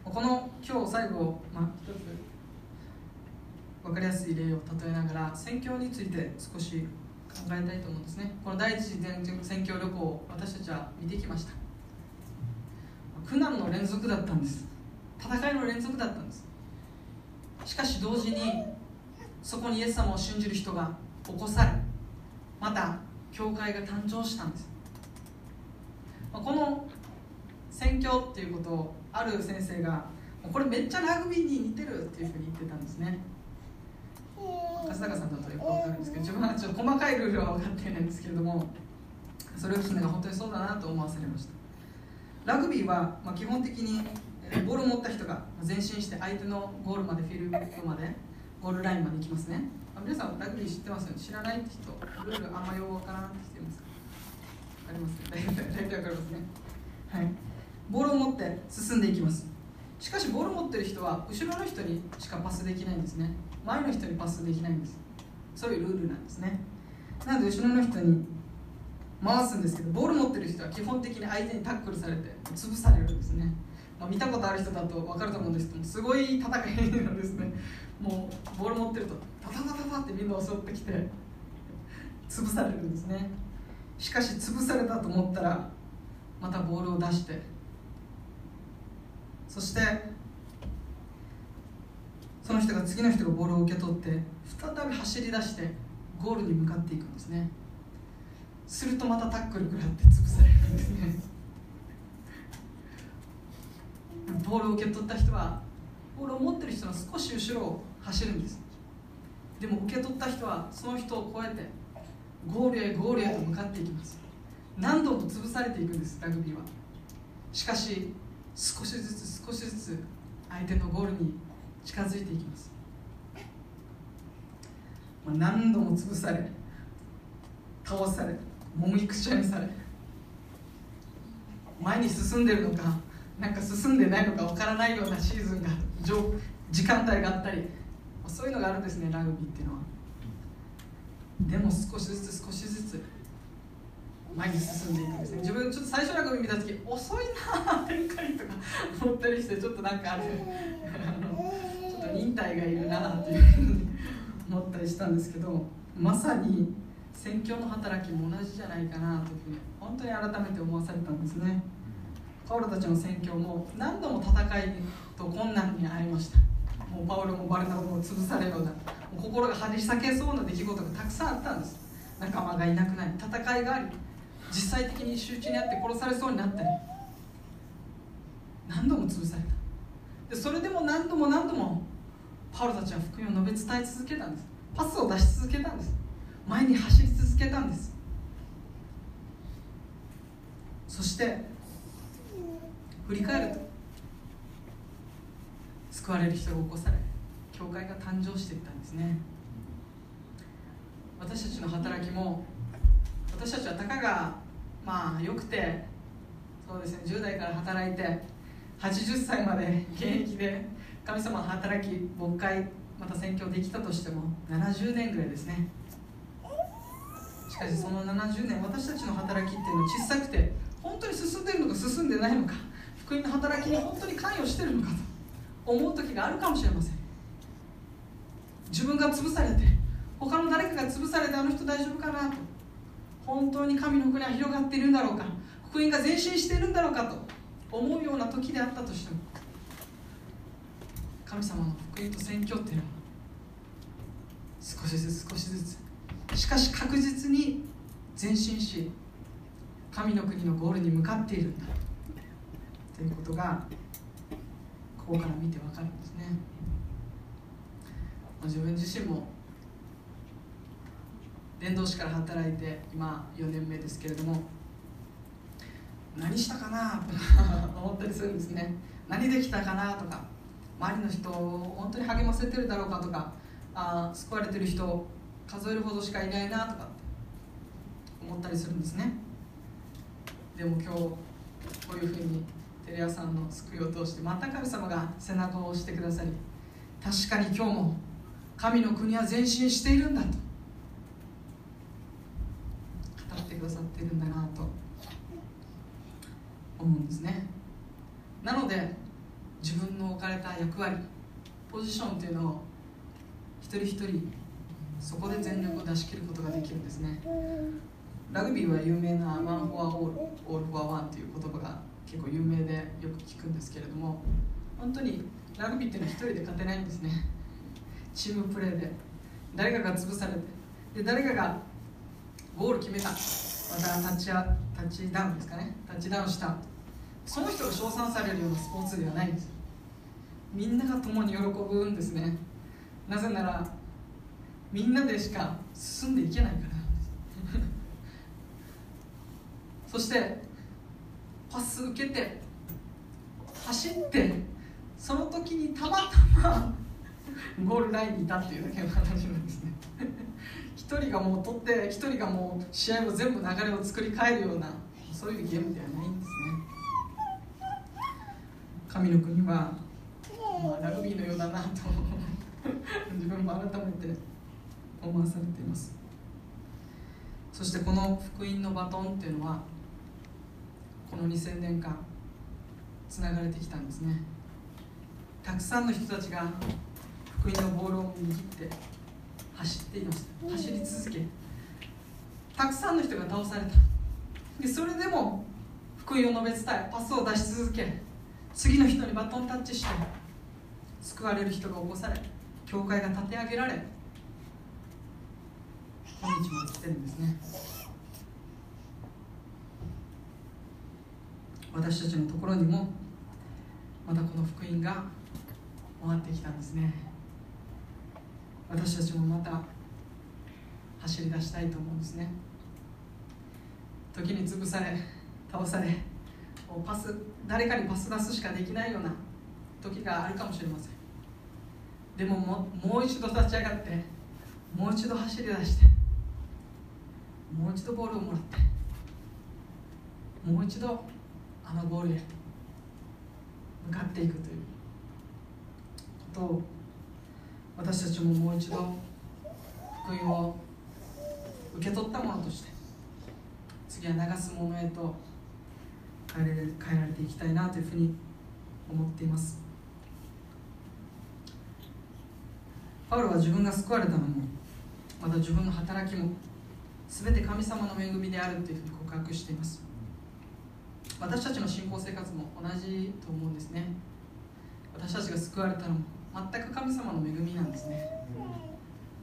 Speaker 3: この今日最後、まあ、一つ分かりやすい例を例えながら宣教について少し考えたいと思うんですね。この第一次宣教旅行私たちは見てきました。苦難の連続だったんです。戦いの連続だったんです。しかし同時にそこにイエス様を信じる人が起こされまた教会が誕生したんです。この宣教っていうことをある先生がこれめっちゃラグビーに似てるっていうふうに言ってたんですね。春日さんだとよく分かるんですけど自分はちょっと細かいルールは分かっていないんですけれどもそれを聞きながら本当にそうだなと思わされました。ラグビーは、まあ、基本的にボールを持った人が前進して相手のゴールまでフィールドまでゴールラインまで行きますね。皆さんラグビー知ってますよね？知らないって人ルールあんまようわからんって人います？かありますね。大体わかりますね。はい。ボールを持って進んでいきます。しかしボールを持ってる人は後ろの人にしかパスできないんですね。前の人にパスできないんです。そういうルールなんですね。なので後ろの人に回すんですけどボール持ってる人は基本的に相手にタックルされて潰されるんですね、まあ、見たことある人だと分かると思うんですけどすごい戦いなんですね。もうボール持ってるとタタタタタってみんな襲ってきて潰されるんですね。しかし潰されたと思ったらまたボールを出して。そしてその人が次の人がボールを受け取って再び走り出してゴールに向かっていくんですね。するとまたタックル食らって潰されるんですね。ボールを受け取った人はボールを持ってる人の少し後ろを走るんです。でも受け取った人はその人を越えてゴールへゴールへと向かっていきます。何度も潰されていくんですラグビーは。しかし少しずつ少しずつ相手のゴールに近づいていきます。まあ何度も潰され倒されもみくちゃにされ前に進んでるのかなんか進んでないのかわからないようなシーズンが時間帯があったりそういうのがあるんですねラグビーっていうのは。でも少しずつ少しずつ前に進んでいくんですね。自分ちょっと最初ラグビー見た時遅いな展開とか思ったりしてちょっとなんかあれ ちょっと忍耐がいるなっていうふうに思ったりしたんですけどまさに宣教の働きも同じじゃないかなというふうに本当に改めて思わされたんですねパウロたちの宣教も何度も戦いと困難に遭いました。もうパウロもバルナバも潰されるような心が張り裂けそうな出来事がたくさんあったんです。仲間がいなくなり戦いがあり実際的に集中にあって殺されそうになったり何度も潰された。でそれでも何度も何度もパウロたちは福音を述べ伝え続けたんです。パスを出し続けたんです。前に走り続けたんです。そして振り返ると救われる人が起こされ教会が誕生していったんですね。私たちの働きも私たちはたかがまあよくてそうですね10代から働いて80歳まで現役で神様の働き牧会また宣教できたとしても70年ぐらいですね。しかしその70年私たちの働きっていうのは小さくて本当に進んでるのか進んでないのか福音の働きに本当に関与してるのかと思う時があるかもしれません。自分が潰されて他の誰かが潰されてあの人大丈夫かなと。本当に神の国は広がっているんだろうか。福音が前進しているんだろうかと思うような時であったとしても神様の福音と宣教っていうのは少しずつ少しずつしかし確実に前進し神の国のゴールに向かっているんだ。ということがここから見てわかるんですね。自分自身も伝道師から働いて今4年目ですけれども何したかなと思ったりするんですね。何できたかなとか周りの人を本当に励ませてるだろうかとかあ救われてる人数えるほどしかいないなとか思ったりするんですね。でも今日こういうふうにテレ朝さんの救いを通してまた神様が背中を押してくださり確かに今日も神の国は前進しているんだと語ってくださっているんだなと思うんですね。なので自分の置かれた役割ポジションというのを一人一人そこで全力を出し切ることができるんですね。ラグビーは有名な One for all, all for one という言葉が結構有名でよく聞くんですけれども本当にラグビーっていうのは一人で勝てないんですね。チームプレーで。誰かが潰されて。で誰かがゴール決めた。またタッチアタッチダウンですかね。タッチダウンした。その人が称賛されるようなスポーツではないんです。みんなが共に喜ぶんですね。なぜならみんなでしか進んでいけないから そしてパス受けて走ってその時にたまたまゴールラインにいたっていうだけの話なんですね。一人がもう取って一人がもう試合を全部流れを作り変えるようなそういうゲームではないんですね。神の国は、まあ、ラグビーのようだなと自分も改めて思わされています。そしてこの福音のバトンっていうのはこの2000年間つながれてきたんですね。たくさんの人たちが福音のボールを握って走っていました。走り続けたくさんの人が倒された。でそれでも福音を述べ伝えパスを出し続け次の人にバトンタッチして救われる人が起こされ教会が立て上げられ今日まで来てるんですね。私たちのところにもまたこの福音が回ってきたんですね。私たちもまた走り出したいと思うんですね。時に潰され倒されもうパス誰かにパス出すしかできないような時があるかもしれません。でもももう一度立ち上がってもう一度走り出してもう一度ボールをもらってもう一度あのゴールへ向かっていくということを私たちももう一度福音を受け取ったものとして次は流すものへと変えられ変えられていきたいなというふうに思っていますパウロは自分が救われたのもまた自分の働きも全て神様の恵みであるというふうに告白しています私たちの信仰生活も同じと思うんですね。私たちが救われたのも全く神様の恵みなんですね。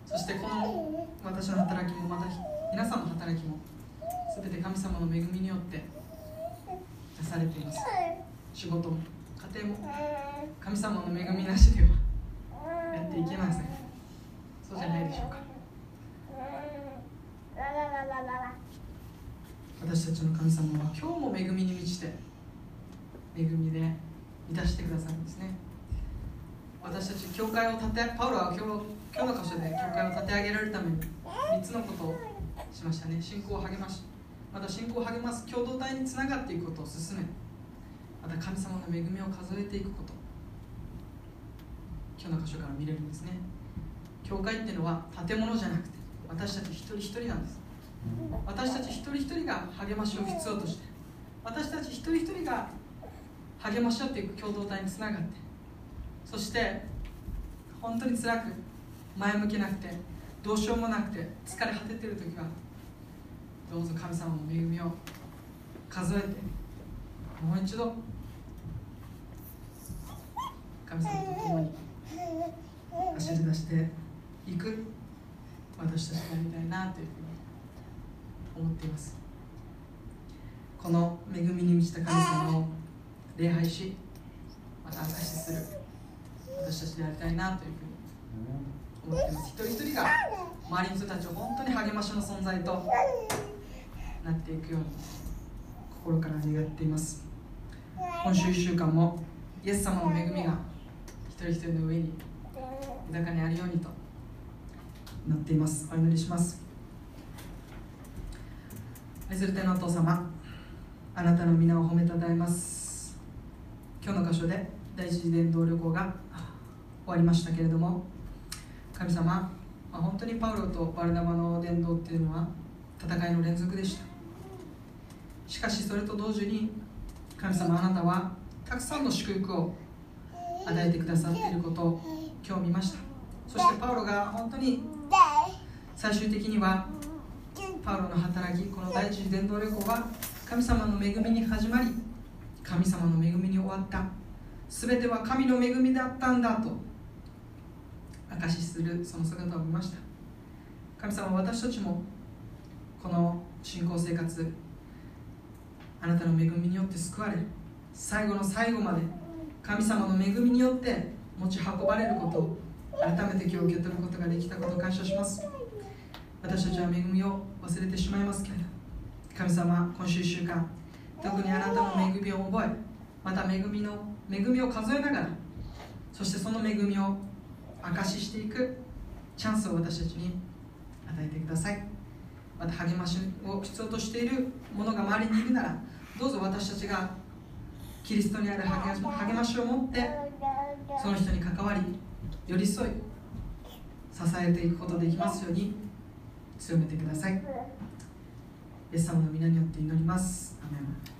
Speaker 3: そしてこの私の働きもまた皆さんの働きも全て神様の恵みによって出されています。仕事も家庭も神様の恵みなしではやっていけません。そうじゃないでしょうか。私たちの神様は今日も恵みに満ちて恵みで満たしてくださるんですね。私たち教会を建てパウロは今日今日の箇所で教会を立て上げられるために3つのことをしましたね。信仰を励ましまた信仰を励ます。共同体につながっていくことを進めまた神様の恵みを数えていくこと。今日の箇所から見れるんですね。教会っていうのは建物じゃなくて私たち一人一人なんです。私たち一人一人が励ましを必要として私たち一人一人が励まし合っていく共同体につながってそして本当に辛く前向けなくてどうしようもなくて疲れ果ててる時はどうぞ神様の恵みを数えてもう一度神様と共に走り出していく私たちがやりたいなという思っています。この恵みに満ちた神様を礼拝しまた証しする。私たちでありたいなというふうに思っています。一人一人が周りの人たちを本当に励ましの存在となっていくように心から願っています。今週1週間もイエス様の恵みが一人一人の上に豊かにあるようにと祈っています。お祈りします。愛する天のお父様あなたの皆を褒めたたえます。今日の箇所で第一次伝道旅行が終わりましたけれども神様、まあ、本当にパウロとバルナバの伝道っていうのは戦いの連続でした。しかしそれと同時に神様あなたはたくさんの祝福を与えてくださっていることを今日見ました。そしてパウロが本当に最終的にはパウロの働きこの第一次伝道旅行は神様の恵みに始まり神様の恵みに終わった。全ては神の恵みだったんだと証しするその姿を見ました。神様私たちもこの信仰生活あなたの恵みによって救われ最後の最後まで神様の恵みによって持ち運ばれることを改めて今日受け取ることができたことを感謝します。私たちは恵みを忘れてしまいますけれど。神様今週1週間特にあなたの恵みを覚えまた恵みの恵みを数えながらそしてその恵みを証ししていくチャンスを私たちに与えてください。また励ましを必要としている者が周りにいるならどうぞ私たちがキリストにある励ましを持ってその人に関わり寄り添い支えていくことできますように強めてください。イエス様の皆によって祈ります。アメン。